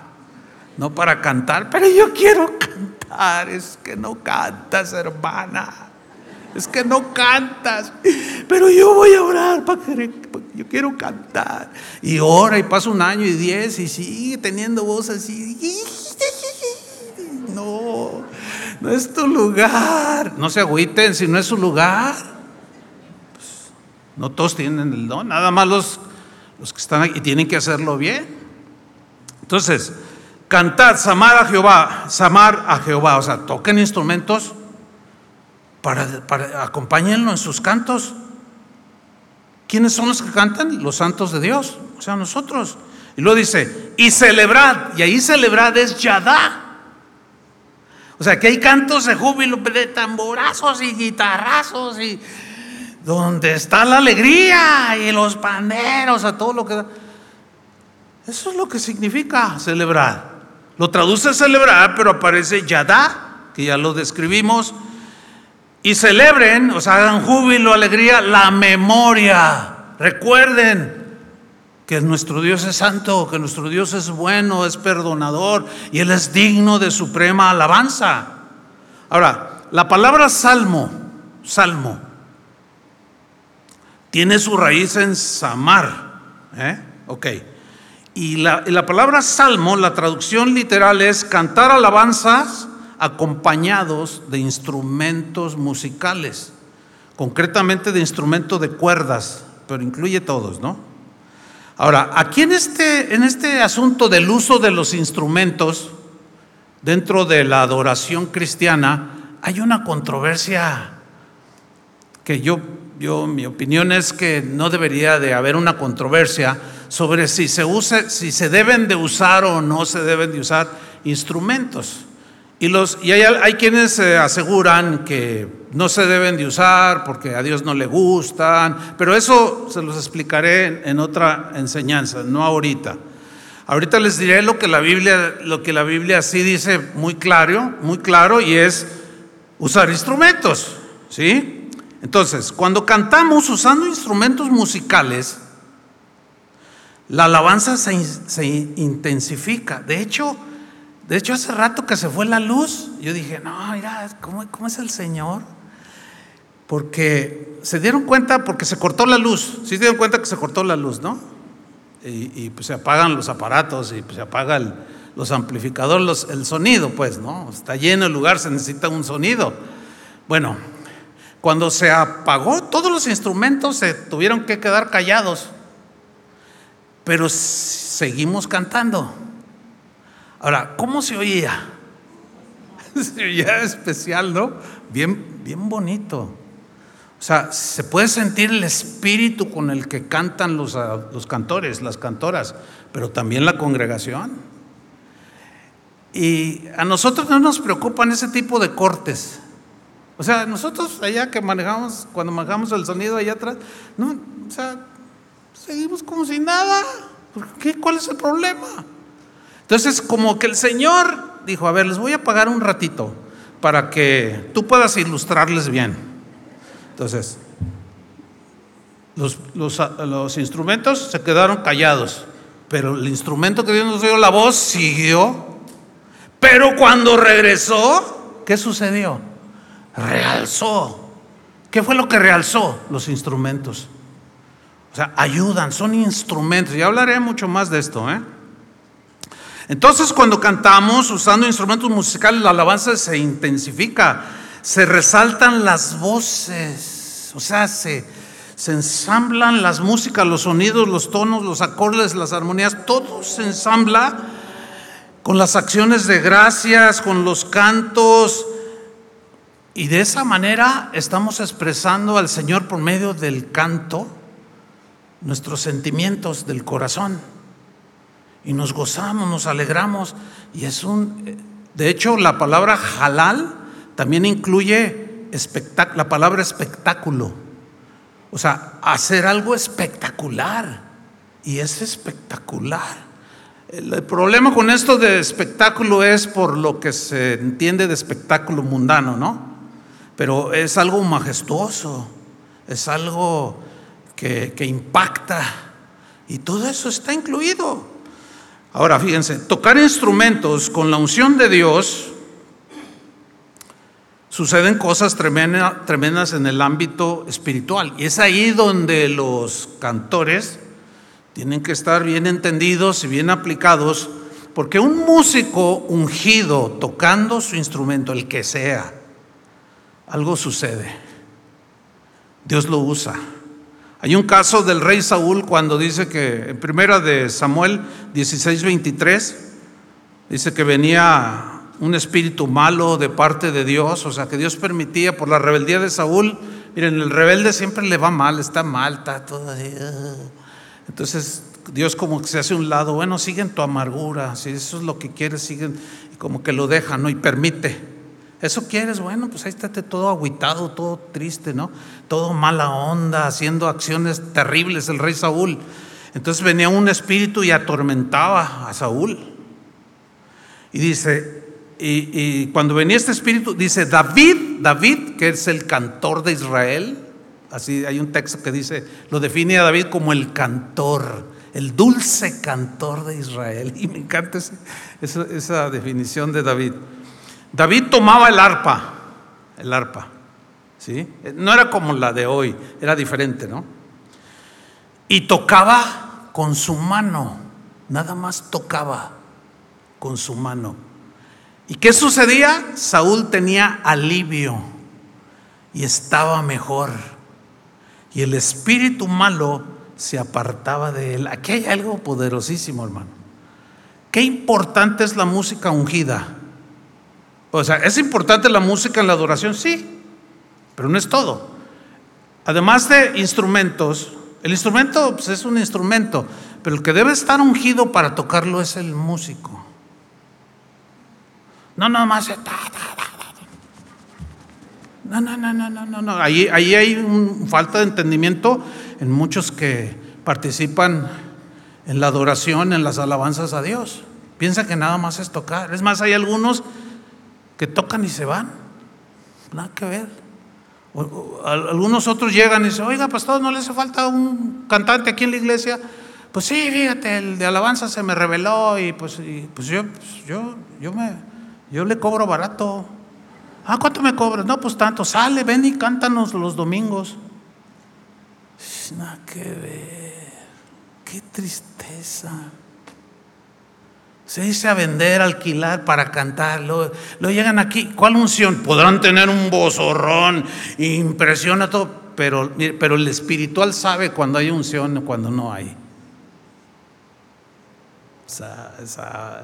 no para cantar, pero yo quiero cantar, es que no cantas, hermana. Es que no cantas, pero yo voy a orar para yo quiero cantar. Y ora y pasa un año y diez y sigue teniendo voz así. No, no es tu lugar. No se agüiten si no es su lugar. No todos tienen el don, nada más los, los que están aquí tienen que hacerlo bien. Entonces, cantad, samar a Jehová, samar a Jehová, o sea, toquen instrumentos para, para acompáñenlo en sus cantos. ¿Quiénes son los que cantan? Los santos de Dios, o sea, nosotros. Y luego dice, y celebrad, y ahí celebrad es Yadá. O sea, que hay cantos de júbilo, de tamborazos y guitarrazos, y donde está la alegría y los panderos, a todo lo que da. Eso es lo que significa celebrar. Lo traduce celebrar, pero aparece Yadá, que ya lo describimos y celebren, o sea, hagan júbilo, alegría, la memoria. Recuerden que nuestro Dios es santo, que nuestro Dios es bueno, es perdonador y Él es digno de suprema alabanza. Ahora, la palabra salmo, salmo, tiene su raíz en samar. ¿eh? Ok. Y la, palabra salmo, la traducción literal es cantar alabanzas acompañados de instrumentos musicales, concretamente de instrumentos de cuerdas, pero incluye todos, ¿no? Ahora, aquí en este, en este asunto del uso de los instrumentos dentro de la adoración cristiana, hay una controversia que yo, yo, mi opinión es que no debería de haber una controversia sobre si se, use, si se deben de usar o no se deben de usar instrumentos. Y, los, y hay, quienes aseguran que no se deben de usar porque a Dios no le gustan, pero eso se los explicaré en, otra enseñanza, no ahorita. Ahorita les diré lo que la Biblia, lo que la Biblia sí dice muy claro, muy claro, y es usar instrumentos, ¿sí? Entonces, cuando cantamos usando instrumentos musicales, la alabanza se, se intensifica. De hecho, de hecho, hace rato que se fue la luz, yo dije, no, mira, ¿cómo, cómo es el Señor? Porque se dieron cuenta, porque se cortó la luz, sí se dieron cuenta que se cortó la luz, ¿no? Y, pues se apagan los aparatos y pues se apaga los amplificadores, el sonido, pues, ¿no? Está lleno el lugar, se necesita un sonido. Bueno, cuando se apagó, todos los instrumentos se tuvieron que quedar callados, pero seguimos cantando. Ahora, ¿cómo se oía? Se oía especial, ¿no? Bien, bien bonito. O sea, se puede sentir el espíritu con el que cantan los, ah, los cantores, las cantoras, pero también la congregación. Y a nosotros no nos preocupan ese tipo de cortes. O sea, nosotros allá que manejamos, cuando manejamos el sonido allá atrás, no, o sea, seguimos como si nada. ¿Por qué? ¿Cuál es el problema? Entonces, como que el Señor dijo, a ver, les voy a pagar un ratito para que tú puedas ilustrarles bien. Entonces, los, los, instrumentos se quedaron callados, pero el instrumento que Dios nos dio, la voz, siguió. Pero cuando regresó, ¿qué sucedió? Realzó. ¿Qué fue lo que realzó? Los instrumentos. O sea, ayudan, son instrumentos. Ya hablaré mucho más de esto, ¿eh? Entonces cuando cantamos usando instrumentos musicales, la alabanza se intensifica, se resaltan las voces, o sea, se, se ensamblan las músicas, los sonidos, los tonos, los acordes, las armonías, todo se ensambla con las acciones de gracias, con los cantos. Y de esa manera estamos expresando al Señor por medio del canto nuestros sentimientos del corazón. Y nos gozamos, nos alegramos. Y es un, de hecho, la palabra halal también incluye la palabra espectáculo. O sea, hacer algo espectacular. Y es espectacular. El, problema con esto de espectáculo es por lo que se entiende de espectáculo mundano, ¿no? Pero es algo majestuoso, es algo que, impacta. Y todo eso está incluido. Ahora, fíjense, tocar instrumentos con la unción de Dios suceden cosas tremendas en el ámbito espiritual. Y es ahí donde los cantores tienen que estar bien entendidos y bien aplicados, porque un músico ungido tocando su instrumento, el que sea, algo sucede. Dios lo usa. Hay un caso del rey Saúl cuando dice que en primera de Samuel 16:23 dice que venía un espíritu malo de parte de Dios, o sea, que Dios permitía por la rebeldía de Saúl. Miren, el rebelde siempre le va mal, está mal, está todo así. Uh. Entonces, Dios como que se hace un lado, bueno, siguen tu amargura, si eso es lo que quieres, siguen, y como que lo deja, ¿no? Y permite. Eso quieres, bueno, pues ahí estate todo aguitado, todo triste, ¿no? Todo mala onda, haciendo acciones terribles el rey Saúl. Entonces venía un espíritu y atormentaba a Saúl. Y dice, y, cuando venía este espíritu, dice David, David, que es el cantor de Israel, así hay un texto que dice, lo define a David como el cantor, el dulce cantor de Israel. Y me encanta esa, esa definición de David. David tomaba el arpa, el arpa, ¿sí? No era como la de hoy, era diferente, ¿no? Y tocaba con su mano, nada más tocaba con su mano. ¿Y qué sucedía? Saúl tenía alivio y estaba mejor. Y el espíritu malo se apartaba de él. Aquí hay algo poderosísimo, hermano. Qué importante es la música ungida. O sea, es importante la música en la adoración, sí, pero no es todo. Además de instrumentos, el instrumento pues, es un instrumento, pero el que debe estar ungido para tocarlo es el músico. No, no, más. No, no, no, no, no, no, no. Ahí, ahí hay un, falta de entendimiento en muchos que participan en la adoración, en las alabanzas a Dios. Piensa que nada más es tocar. Es más, hay algunos que tocan y se van. Nada que ver. algunos otros llegan y dicen, oiga, pastor, ¿no le hace falta un cantante aquí en la iglesia? Pues sí, fíjate, el de alabanza se me reveló y pues, pues yo, pues yo, yo me, yo le cobro barato. Ah, ¿cuánto me cobras? No, pues tanto. Sale, ven y cántanos los domingos. Nada que ver. Qué tristeza. Se dice a vender, alquilar para cantar. Lo, llegan aquí. ¿Cuál unción? Podrán tener un bozorrón, impresiona todo. Pero, pero el espiritual sabe cuando hay unción y cuando no hay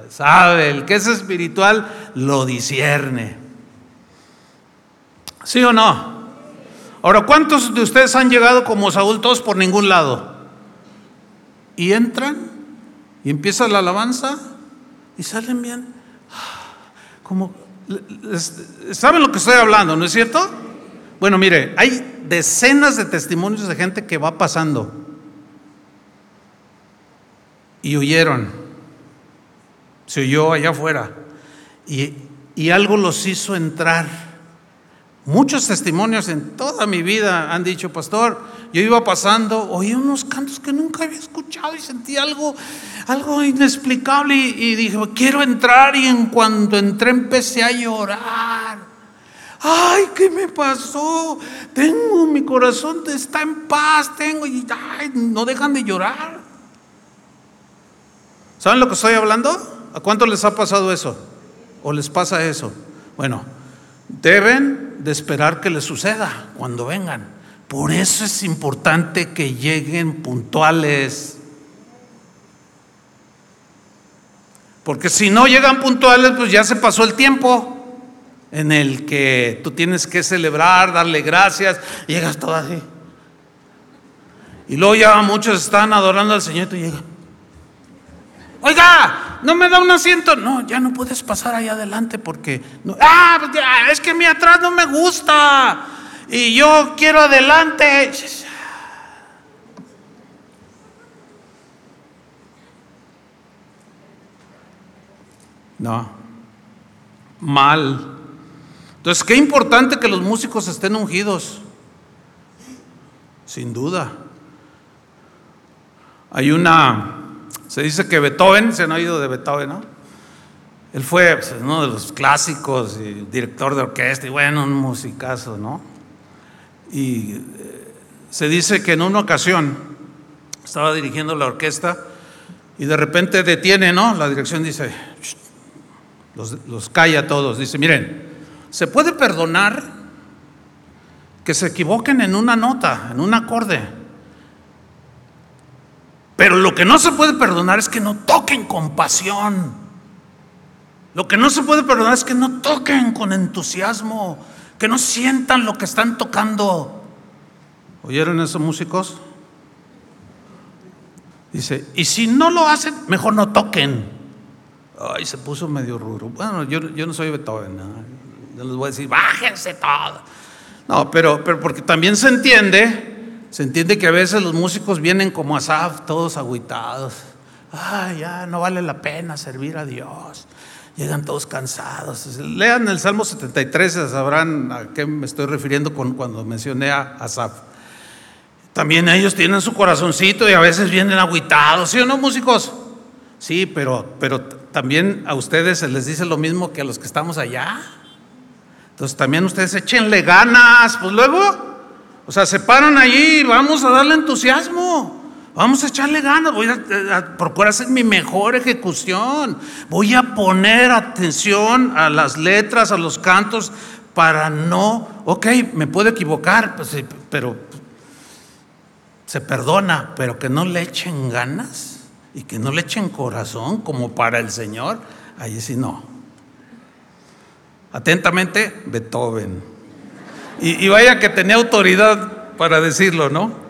sabe, el que es espiritual lo discierne. ¿Sí o no? Ahora, ¿cuántos de ustedes han llegado como Saúl todos por ningún lado? Y entran y empieza la alabanza y salen bien. Como, ¿Saben lo que estoy hablando, no es cierto? Bueno, mire, hay decenas de testimonios de gente que va pasando y huyeron se oyó allá afuera. Y, y algo los hizo entrar. Muchos testimonios en toda mi vida han dicho, pastor, yo iba pasando, oí unos cantos que nunca había escuchado y sentí algo, algo inexplicable y, dije, quiero entrar y en cuanto entré empecé a llorar. Ay, ¿qué me pasó? Tengo mi corazón está en paz, tengo y no dejan de llorar. ¿Saben lo que estoy hablando? ¿A cuánto les ha pasado eso? ¿O les pasa eso? Bueno, deben de esperar que les suceda cuando vengan. Por eso es importante que lleguen puntuales. Porque si no llegan puntuales, pues ya se pasó el tiempo en el que tú tienes que celebrar, darle gracias, llegas todo así. Y luego ya muchos están adorando al Señor y tú llegas. Oiga, no me da un asiento. No, ya no puedes pasar ahí adelante porque. ah, pues es que mi atrás no me gusta. Y yo quiero adelante. No, mal. Entonces, qué importante que los músicos estén ungidos. Sin duda. Hay una, se dice que Beethoven, se han oído de Beethoven, ¿no? Él fue pues, uno de los clásicos, y director de orquesta, y bueno, un musicazo, ¿no? Y eh, se dice que en una ocasión estaba dirigiendo la orquesta y de repente detiene, ¿no? La dirección dice, los, los calla a todos, dice, miren, se puede perdonar que se equivoquen en una nota, en un acorde. Pero lo que no se puede perdonar es que no toquen con pasión. Lo que no se puede perdonar es que no toquen con entusiasmo, que no sientan lo que están tocando. ¿Oyeron esos músicos? Dice, y si no lo hacen, mejor no toquen. Ay, se puso medio ruro. Bueno, yo, no soy Beethoven. ¿no? les voy a decir, bájense todo. No, pero, pero porque también se entiende, se entiende que a veces los músicos vienen como Asaf, todos agüitados. Ay, ya no vale la pena servir a Dios. Llegan todos cansados. Lean el Salmo 73, sabrán a qué me estoy refiriendo cuando mencioné a Asaf. También ellos tienen su corazoncito y a veces vienen agüitados, ¿sí o no, músicos? Sí, pero, pero también a ustedes se les dice lo mismo que a los que estamos allá. Entonces también ustedes échenle ganas, pues luego, o sea, se paran allí y vamos a darle entusiasmo. Vamos a echarle ganas, voy a, procurar hacer mi mejor ejecución. Voy a poner atención a las letras, a los cantos, para no, ok, me puedo equivocar, pues, pero se perdona, pero que no le echen ganas y que no le echen corazón como para el Señor, ahí sí no. Atentamente, Beethoven. Y, vaya que tenía autoridad para decirlo, ¿no?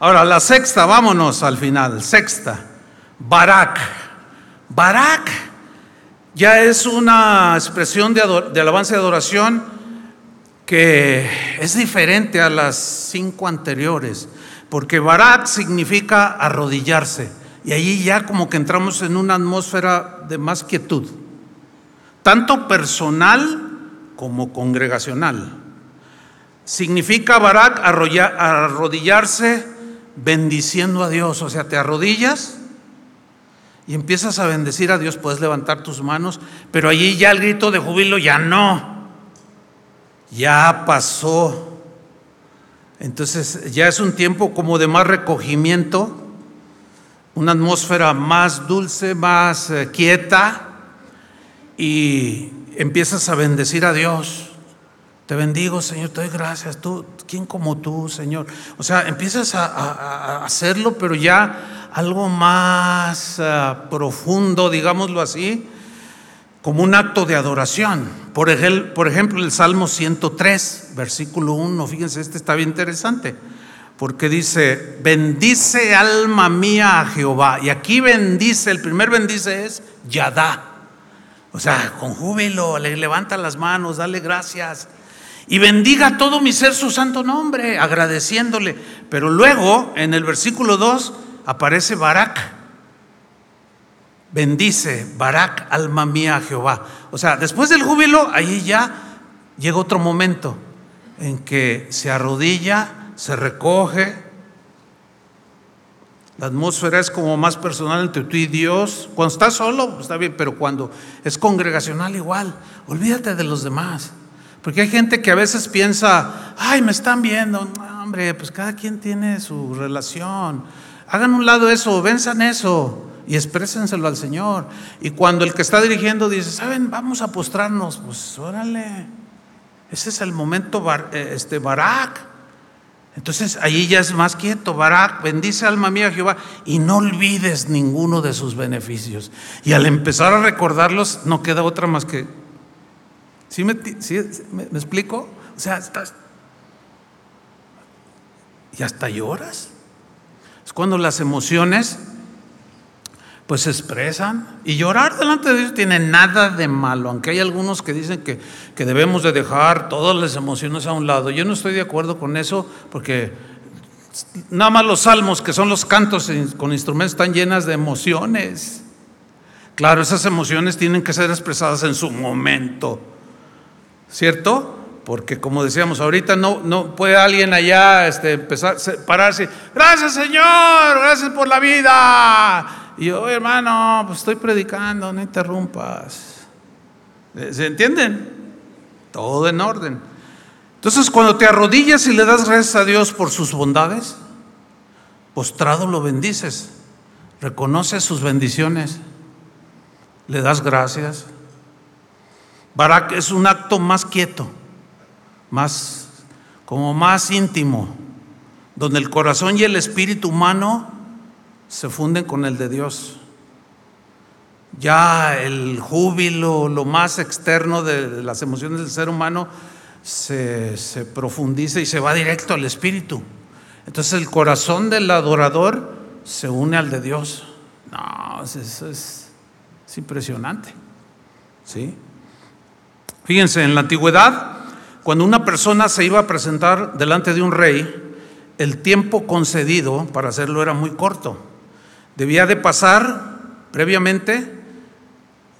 Ahora, la sexta, vámonos al final, sexta, Barak. Barak ya es una expresión de, alabanza y adoración que es diferente a las cinco anteriores porque Barak significa arrodillarse, y ahí ya como que entramos en una atmósfera de más quietud, tanto personal como congregacional. Significa Barak arrodillarse bendiciendo a Dios, o sea, te arrodillas y empiezas a bendecir a Dios, puedes levantar tus manos, pero allí ya el grito de júbilo ya no, ya pasó. Entonces ya es un tiempo como de más recogimiento, una atmósfera más dulce, más eh, quieta y empiezas a bendecir a Dios. Te bendigo, Señor, te doy gracias. Tú, ¿quién como tú, Señor? O sea, empiezas a, hacerlo, pero ya algo más eh, profundo, digámoslo así, como un acto de adoración. Por ejemplo, por ejemplo, el Salmo 103, versículo 1, fíjense, este está bien interesante, porque dice, bendice alma mía a Jehová. Y aquí bendice, el primer bendice es Yadá. O sea, con júbilo, le levanta las manos, dale gracias. Y bendiga todo mi ser su santo nombre, agradeciéndole. Pero luego, en el versículo 2, aparece Barak bendice, Barak, alma mía, Jehová. O sea, después del júbilo, ahí ya llega otro momento en que se arrodilla, se recoge. La atmósfera es como más personal entre tú y Dios. Cuando estás solo, está bien, pero cuando es congregacional igual, olvídate de los demás. Porque hay gente que a veces piensa, ay, me están viendo. hombre, pues cada quien tiene su relación. Hagan un lado eso, venzan eso y exprésenselo al Señor. Y cuando el que está dirigiendo dice, ¿saben? Vamos a postrarnos, pues órale. Ese es el momento, eh, este, Barak. Entonces ahí ya es más quieto. Barak, bendice alma mía Jehová y no olvides ninguno de sus beneficios. Y al empezar a recordarlos, no queda otra más que. ¿Sí me, explico? O sea, estás. Y hasta lloras. Es cuando las emociones pues se expresan. Y llorar delante de Dios tiene nada de malo, aunque hay algunos que dicen que, que, debemos de dejar todas las emociones a un lado. Yo no estoy de acuerdo con eso porque nada más los salmos, que son los cantos con instrumentos, están llenas de emociones. Claro, esas emociones tienen que ser expresadas en su momento, ¿cierto? Porque como decíamos, ahorita no, no puede alguien allá este, empezar, pararse, gracias Señor, gracias por la vida, y yo, hermano, pues estoy predicando, no interrumpas. ¿Se entienden? Todo en orden. Entonces, cuando te arrodillas y le das gracias a Dios por sus bondades, postrado lo bendices, reconoces sus bendiciones, le das gracias. Barak es un acto más quieto, más, como más íntimo, donde el corazón y el espíritu humano se funden con el de Dios. Ya el júbilo, lo más externo de las emociones del ser humano, se, profundiza y se va directo al espíritu. Entonces el corazón del adorador se une al de Dios. No, eso es, es impresionante. ¿Sí? Fíjense, en la antigüedad, cuando una persona se iba a presentar delante de un rey, el tiempo concedido para hacerlo era muy corto. Debía de pasar previamente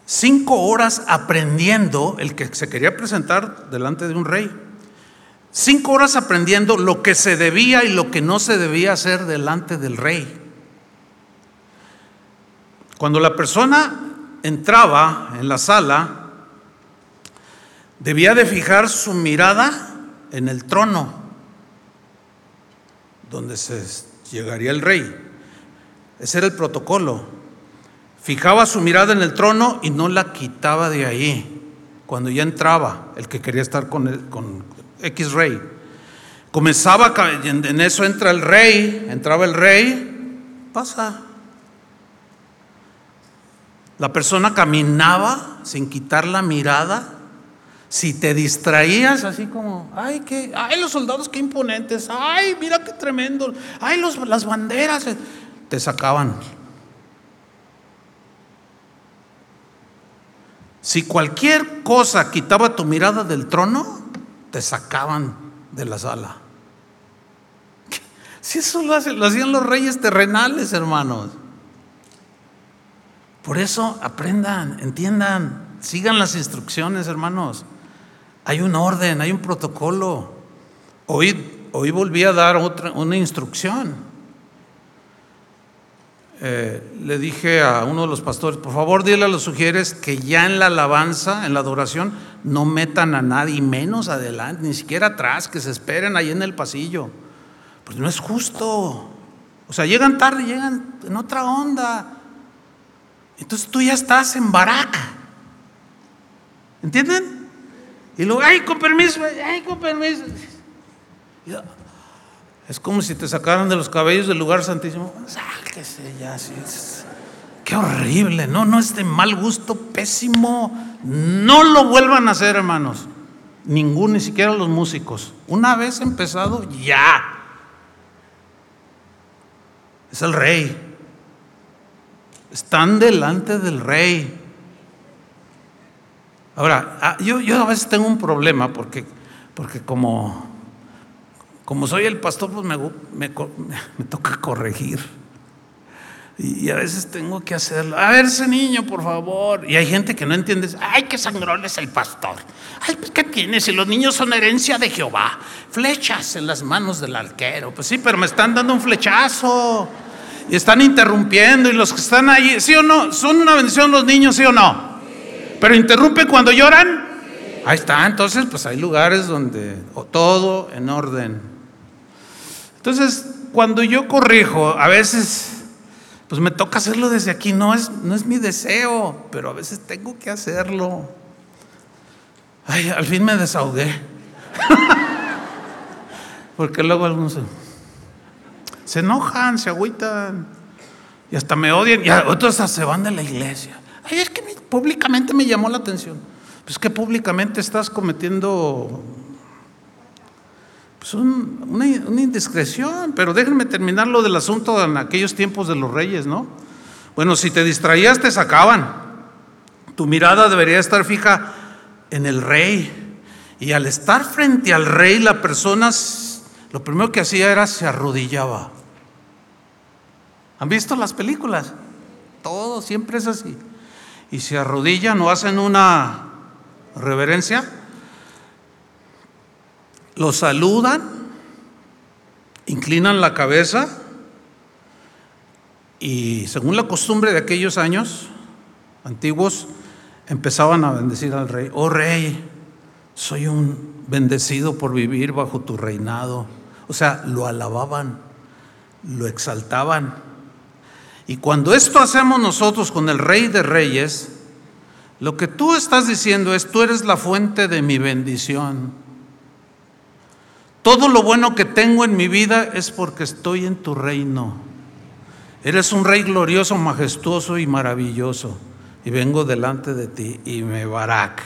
cinco horas aprendiendo, el que se quería presentar delante de un rey, cinco horas aprendiendo lo que se debía y lo que no se debía hacer delante del rey. Cuando la persona entraba en la sala, debía de fijar su mirada en el trono donde se llegaría el rey. Ese era el protocolo. Fijaba su mirada en el trono y no la quitaba de ahí. Cuando ya entraba, el que quería estar con, con X rey. Comenzaba, en eso entra el rey, entraba el rey, pasa. La persona caminaba sin quitar la mirada. Si te distraías así como, ay, qué, ay, los soldados qué imponentes, ay, mira qué tremendo, ay, los, las banderas te sacaban. Si cualquier cosa quitaba tu mirada del trono, te sacaban de la sala. Si eso lo, hacían los reyes terrenales, hermanos. Por eso aprendan, entiendan, sigan las instrucciones, hermanos. Hay un orden, hay un protocolo. Hoy, hoy volví a dar otra, una instrucción. Eh, le dije a uno de los pastores, por favor dile a los sugieres que ya en la alabanza, en la adoración, no metan a nadie, menos adelante, ni siquiera atrás, que se esperen ahí en el pasillo. Pues no es justo. O sea, llegan tarde, llegan en otra onda. Entonces tú ya estás en baraca. ¿Entienden? Y luego, ay, con permiso, ay, con permiso. Es como si te sacaran de los cabellos del lugar santísimo. Sáquese ya, Qué horrible, no, no es de mal gusto, pésimo. No lo vuelvan a hacer, hermanos. Ningún, ni siquiera los músicos. Una vez empezado, ya. Es el rey. Están delante del rey. Ahora, ah, yo, yo a veces tengo un problema porque, porque como como soy el pastor, pues me, me, toca corregir. Y, a veces tengo que hacerlo. A ver, ese niño, por favor. Y hay gente que no entiende. Ay, qué sangrón es el pastor. Ay, pues, ¿qué tiene? Si los niños son herencia de Jehová. Flechas en las manos del arquero. Pues sí, pero me están dando un flechazo. Y están interrumpiendo. Y los que están ahí, ¿sí o no? ¿Son una bendición los niños, sí o no? Pero interrumpen cuando lloran. Ahí está. Entonces, pues hay lugares donde todo en orden. Entonces, cuando yo corrijo, a veces, pues me toca hacerlo desde aquí, no es, no es mi deseo, pero a veces tengo que hacerlo. Ay, al fin me desahogué. Porque luego algunos se, enojan, se agüitan y hasta me odian y otros se van de la iglesia. Ay, es que públicamente me llamó la atención. Pues que públicamente estás cometiendo pues una, una, indiscreción, pero déjenme terminar lo del asunto en aquellos tiempos de los reyes, ¿no? Bueno, si te distraías te sacaban. Tu mirada debería estar fija en el rey. Y al estar frente al rey, la persona lo primero que hacía era se arrodillaba. ¿Han visto las películas? Todo siempre es así. Y se arrodillan o hacen una reverencia, lo saludan, inclinan la cabeza y según la costumbre de aquellos años antiguos, empezaban a bendecir al rey. Oh rey, soy un bendecido por vivir bajo tu reinado. O sea, lo alababan, lo exaltaban. Y cuando esto hacemos nosotros con el rey de reyes, lo que tú estás diciendo es, tú eres la fuente de mi bendición. Todo lo bueno que tengo en mi vida es porque estoy en tu reino. Eres un rey glorioso, majestuoso y maravilloso. Y vengo delante de ti y me barak.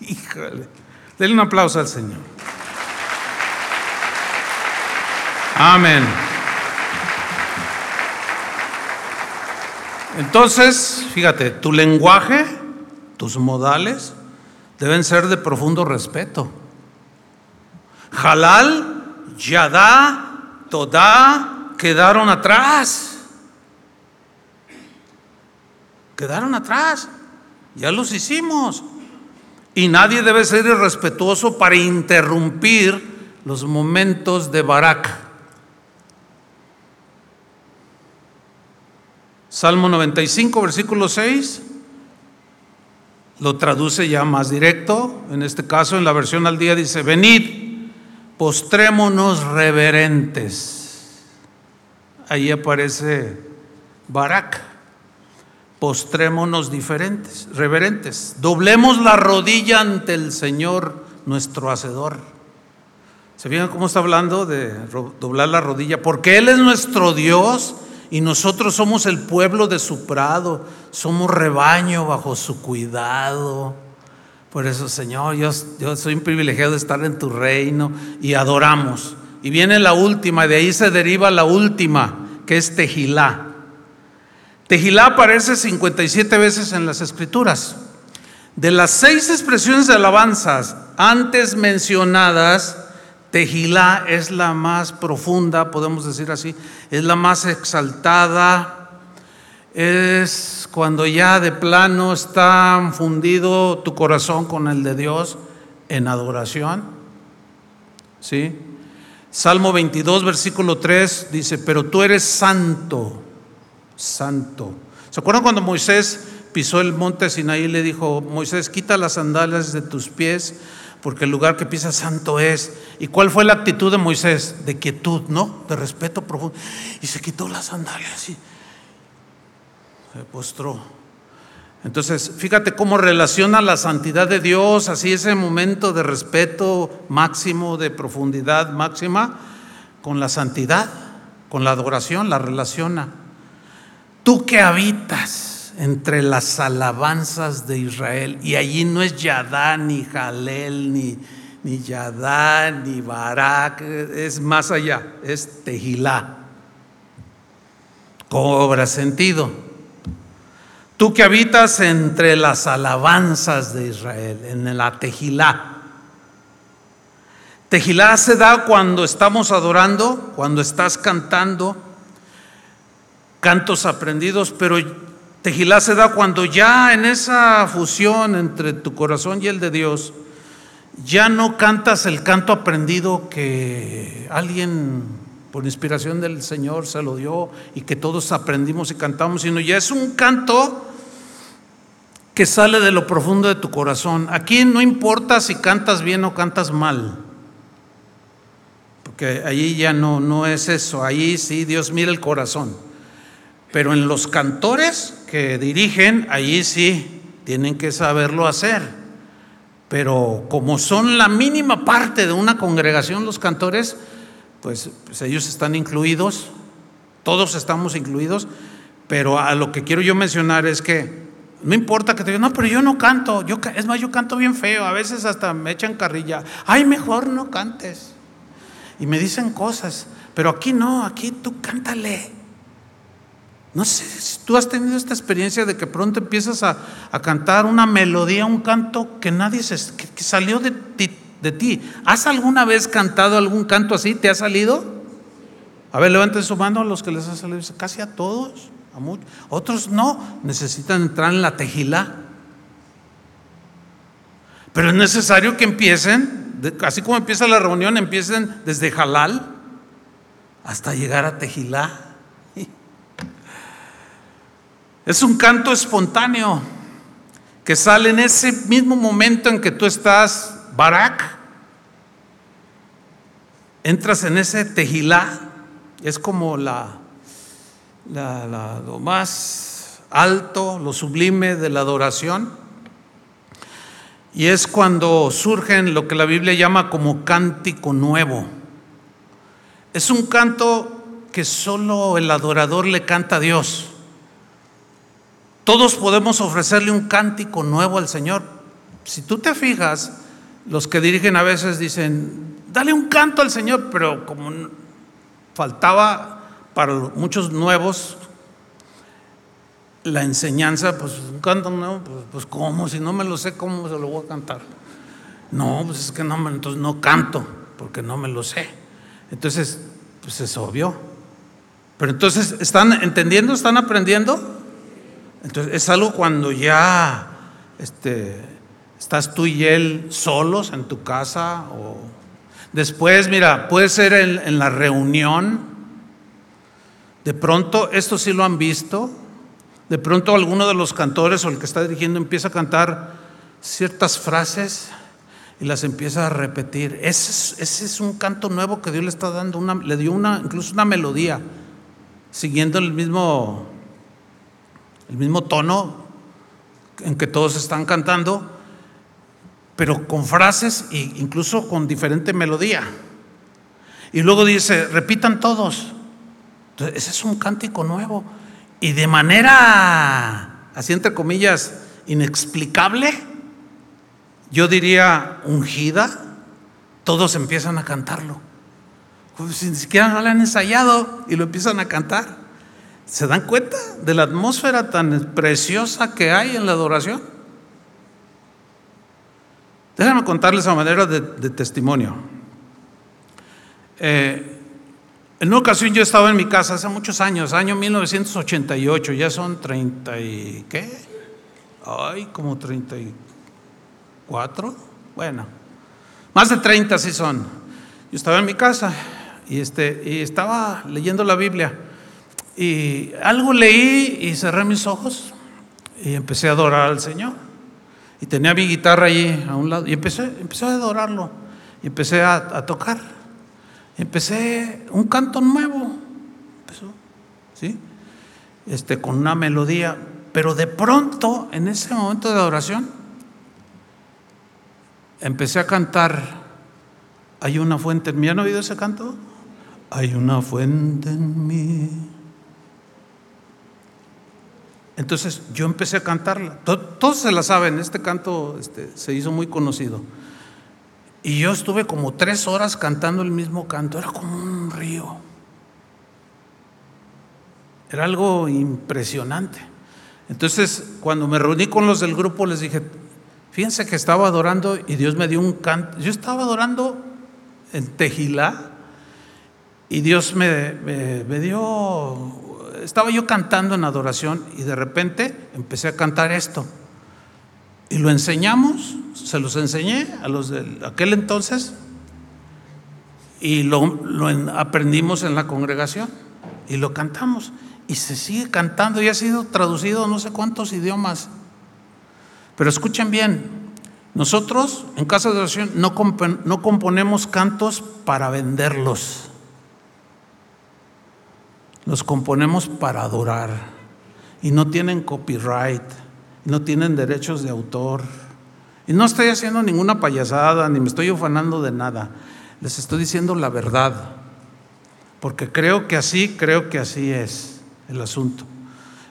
Híjole. Denle un aplauso al Señor. Amén. Entonces, fíjate, tu lenguaje, tus modales deben ser de profundo respeto. Halal, Yadá, Todá quedaron atrás. Quedaron atrás. Ya los hicimos. Y nadie debe ser irrespetuoso para interrumpir los momentos de Barak. Salmo 95, versículo 6, lo traduce ya más directo. En este caso, en la versión al día dice, venid, postrémonos reverentes. Ahí aparece Barak postrémonos diferentes, reverentes. Doblemos la rodilla ante el Señor, nuestro Hacedor. ¿Se fijan cómo está hablando de doblar la rodilla? Porque Él es nuestro Dios y nosotros somos el pueblo de su prado, somos rebaño bajo su cuidado. Por eso, Señor, yo, soy un privilegiado de estar en tu reino y adoramos. Y viene la última, de ahí se deriva la última, que es Tejilá. Tejilá aparece 57 veces en las escrituras. De las seis expresiones de alabanzas antes mencionadas, Tejilá es la más profunda, podemos decir así, es la más exaltada, es cuando ya de plano está fundido tu corazón con el de Dios en adoración. ¿Sí? Salmo 22, versículo 3 dice, pero tú eres santo santo. ¿Se acuerdan cuando Moisés pisó el monte Sinaí y le dijo, Moisés, quita las sandalias de tus pies, porque el lugar que pisas santo es. ¿Y cuál fue la actitud de Moisés? De quietud, ¿no? De respeto profundo. Y se quitó las sandalias y se postró. Entonces, fíjate cómo relaciona la santidad de Dios, así ese momento de respeto máximo, de profundidad máxima, con la santidad, con la adoración, la relaciona. Tú que habitas entre las alabanzas de Israel, y allí no es Yadá, ni Jalel, ni, ni Yadá, ni Barak, es más allá, es Tejilá. Cobra sentido. Tú que habitas entre las alabanzas de Israel, en la Tejilá. Tejilá se da cuando estamos adorando, cuando estás cantando cantos aprendidos, pero Tejilá se da cuando ya en esa fusión entre tu corazón y el de Dios, ya no cantas el canto aprendido que alguien por inspiración del Señor se lo dio y que todos aprendimos y cantamos, sino ya es un canto que sale de lo profundo de tu corazón. Aquí no importa si cantas bien o cantas mal, porque allí ya no, no es eso, ahí sí Dios mira el corazón. Pero en los cantores que dirigen, allí sí tienen que saberlo hacer. Pero como son la mínima parte de una congregación los cantores, pues, pues ellos están incluidos, todos estamos incluidos, pero a lo que quiero yo mencionar es que no importa que te digan, no, pero yo no canto, yo, es más, yo canto bien feo, a veces hasta me echan carrilla, ay, mejor no cantes. Y me dicen cosas, pero aquí no, aquí tú cántale. No sé si tú has tenido esta experiencia de que pronto empiezas a, cantar una melodía, un canto que nadie se, que, salió de ti, de ti. ¿Has alguna vez cantado algún canto así? ¿Te ha salido? A ver, levanten su mano a los que les ha salido. Casi a todos, a muchos. Otros no, necesitan entrar en la tejila. Pero es necesario que empiecen, así como empieza la reunión, empiecen desde Jalal hasta llegar a Tejilá. Es un canto espontáneo que sale en ese mismo momento en que tú estás, Barak, entras en ese tejilá, es como la, lo más alto, lo sublime de la adoración. Y es cuando surgen lo que la Biblia llama como cántico nuevo. Es un canto que solo el adorador le canta a Dios. Todos podemos ofrecerle un cántico nuevo al Señor. Si tú te fijas, los que dirigen a veces dicen, dale un canto al Señor, pero como faltaba para muchos nuevos la enseñanza, pues un canto nuevo, pues, pues ¿cómo? Si no me lo sé, ¿cómo se lo voy a cantar? No, pues es que no, entonces no canto, porque no me lo sé. Entonces, pues es obvio. Pero entonces, ¿están entendiendo? ¿Están aprendiendo? Entonces, es algo cuando ya este, estás tú y él solos en tu casa o después, mira, puede ser en, la reunión. De pronto, esto sí lo han visto. De pronto alguno de los cantores o el que está dirigiendo empieza a cantar ciertas frases y las empieza a repetir. Ese es, es, un canto nuevo que Dios le está dando, una, le dio una, incluso una melodía, siguiendo el mismo el mismo tono en que todos están cantando, pero con frases e incluso con diferente melodía. Y luego dice, repitan todos. Entonces, ese es un cántico nuevo. Y de manera, así entre comillas, inexplicable, yo diría ungida, todos empiezan a cantarlo. Si ni siquiera no lo han ensayado y lo empiezan a cantar. ¿Se dan cuenta de la atmósfera tan preciosa que hay en la adoración? Déjenme contarles a manera de, testimonio. Eh, en una ocasión yo estaba en mi casa hace muchos años, año 1988, ya son 30 y qué? Ay, como 34. Bueno, más de 30 sí son. Yo estaba en mi casa y, este, y estaba leyendo la Biblia. Y algo leí y cerré mis ojos y empecé a adorar al Señor. Y tenía mi guitarra allí a un lado y empecé, empecé a adorarlo. Y empecé a, tocar. Empecé un canto nuevo. Empezó, ¿sí? Este, con una melodía. Pero de pronto, en ese momento de adoración, empecé a cantar. Hay una fuente en mí. ¿Han oído ese canto? Hay una fuente en mí entonces yo empecé a cantarla. Todos se la saben, este canto este, se hizo muy conocido. Y yo estuve como tres horas cantando el mismo canto, era como un río. Era algo impresionante. Entonces, cuando me reuní con los del grupo, les dije, fíjense que estaba adorando y Dios me dio un canto. Yo estaba adorando en Tejilá y Dios me, me dio estaba yo cantando en adoración y de repente empecé a cantar esto. Y lo enseñamos, se los enseñé a los de aquel entonces y lo, aprendimos en la congregación y lo cantamos. Y se sigue cantando y ha sido traducido a no sé cuántos idiomas. Pero escuchen bien, nosotros en Casa de Oración no, no componemos cantos para venderlos. Los componemos para adorar y no tienen copyright, no tienen derechos de autor. Y no estoy haciendo ninguna payasada ni me estoy ufanando de nada. Les estoy diciendo la verdad. porque creo que así, creo que así es el asunto.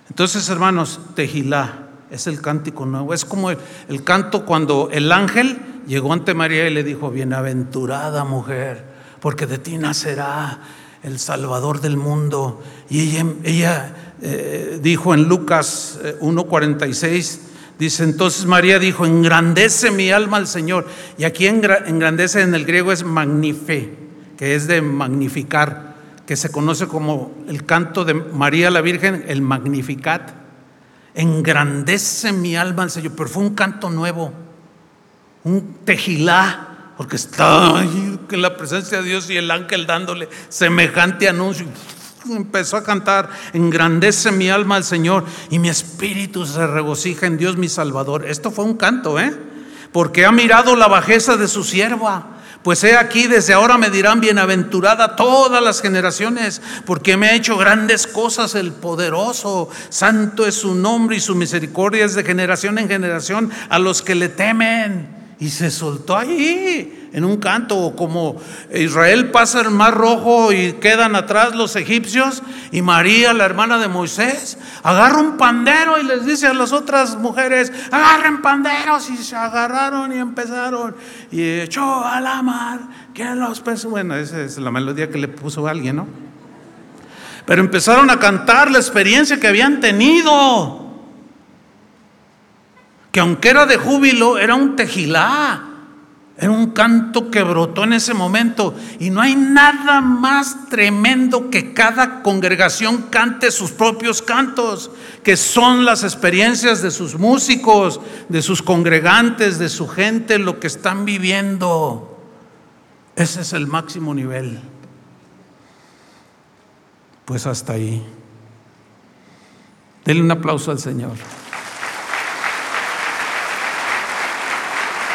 Entonces, hermanos, Tejilá es el cántico nuevo, es como el, el canto cuando el ángel llegó ante María y le dijo, bienaventurada mujer, porque de ti nacerá el Salvador del mundo. Y ella, eh, dijo en Lucas 1.46, eh, dice, entonces María dijo, engrandece mi alma al Señor. Y aquí engrandece en el griego es magnife, que es de magnificar, que se conoce como el canto de María la Virgen, el magnificat. Engrandece mi alma al Señor, pero fue un canto nuevo, un tejilá porque está ahí en la presencia de Dios y el ángel dándole semejante anuncio. Empezó a cantar, engrandece mi alma al Señor y mi espíritu se regocija en Dios mi Salvador. Esto fue un canto, ¿eh? Porque ha mirado la bajeza de su sierva. Pues he aquí, desde ahora me dirán bienaventurada todas las generaciones, porque me ha hecho grandes cosas el poderoso. Santo es su nombre y su misericordia es de generación en generación a los que le temen y se soltó ahí en un canto, como Israel pasa el mar rojo y quedan atrás los egipcios, y María, la hermana de Moisés, agarra un pandero y les dice a las otras mujeres, agarren panderos, y se agarraron y empezaron, y echó a la mar, que los peces, bueno, esa es la melodía que le puso alguien, ¿no? Pero empezaron a cantar la experiencia que habían tenido que aunque era de júbilo, era un tejilá, era un canto que brotó en ese momento. Y no hay nada más tremendo que cada congregación cante sus propios cantos, que son las experiencias de sus músicos, de sus congregantes, de su gente, lo que están viviendo. Ese es el máximo nivel. Pues hasta ahí. Denle un aplauso al Señor.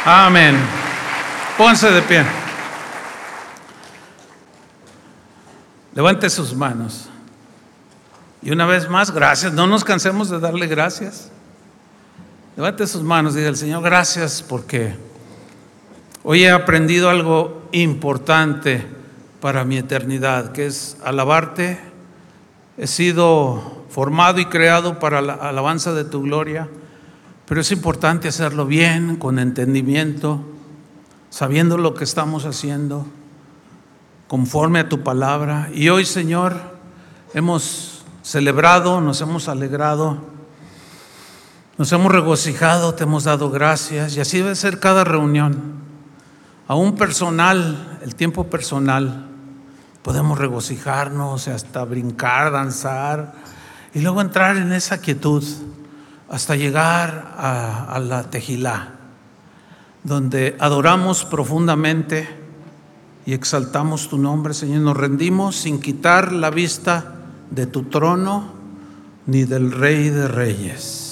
Amén. Pónganse de pie. Levante sus manos. Y una vez más, gracias. No nos cansemos de darle gracias. Levante sus manos y diga al Señor, gracias porque hoy he aprendido algo importante para mi eternidad, que es alabarte. He sido formado y creado para la alabanza de tu gloria. Pero es importante hacerlo bien, con entendimiento, sabiendo lo que estamos haciendo, conforme a tu palabra. Y hoy, Señor, hemos celebrado, nos hemos alegrado, nos hemos regocijado, te hemos dado gracias. Y así debe ser cada reunión. Aún personal, el tiempo personal, podemos regocijarnos, hasta brincar, danzar, y luego entrar en esa quietud hasta llegar a, la Tejilá, donde adoramos profundamente y exaltamos tu nombre, Señor. Nos rendimos sin quitar la vista de tu trono ni del Rey de Reyes.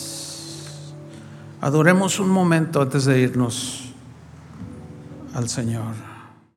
Adoremos un momento antes de irnos al Señor.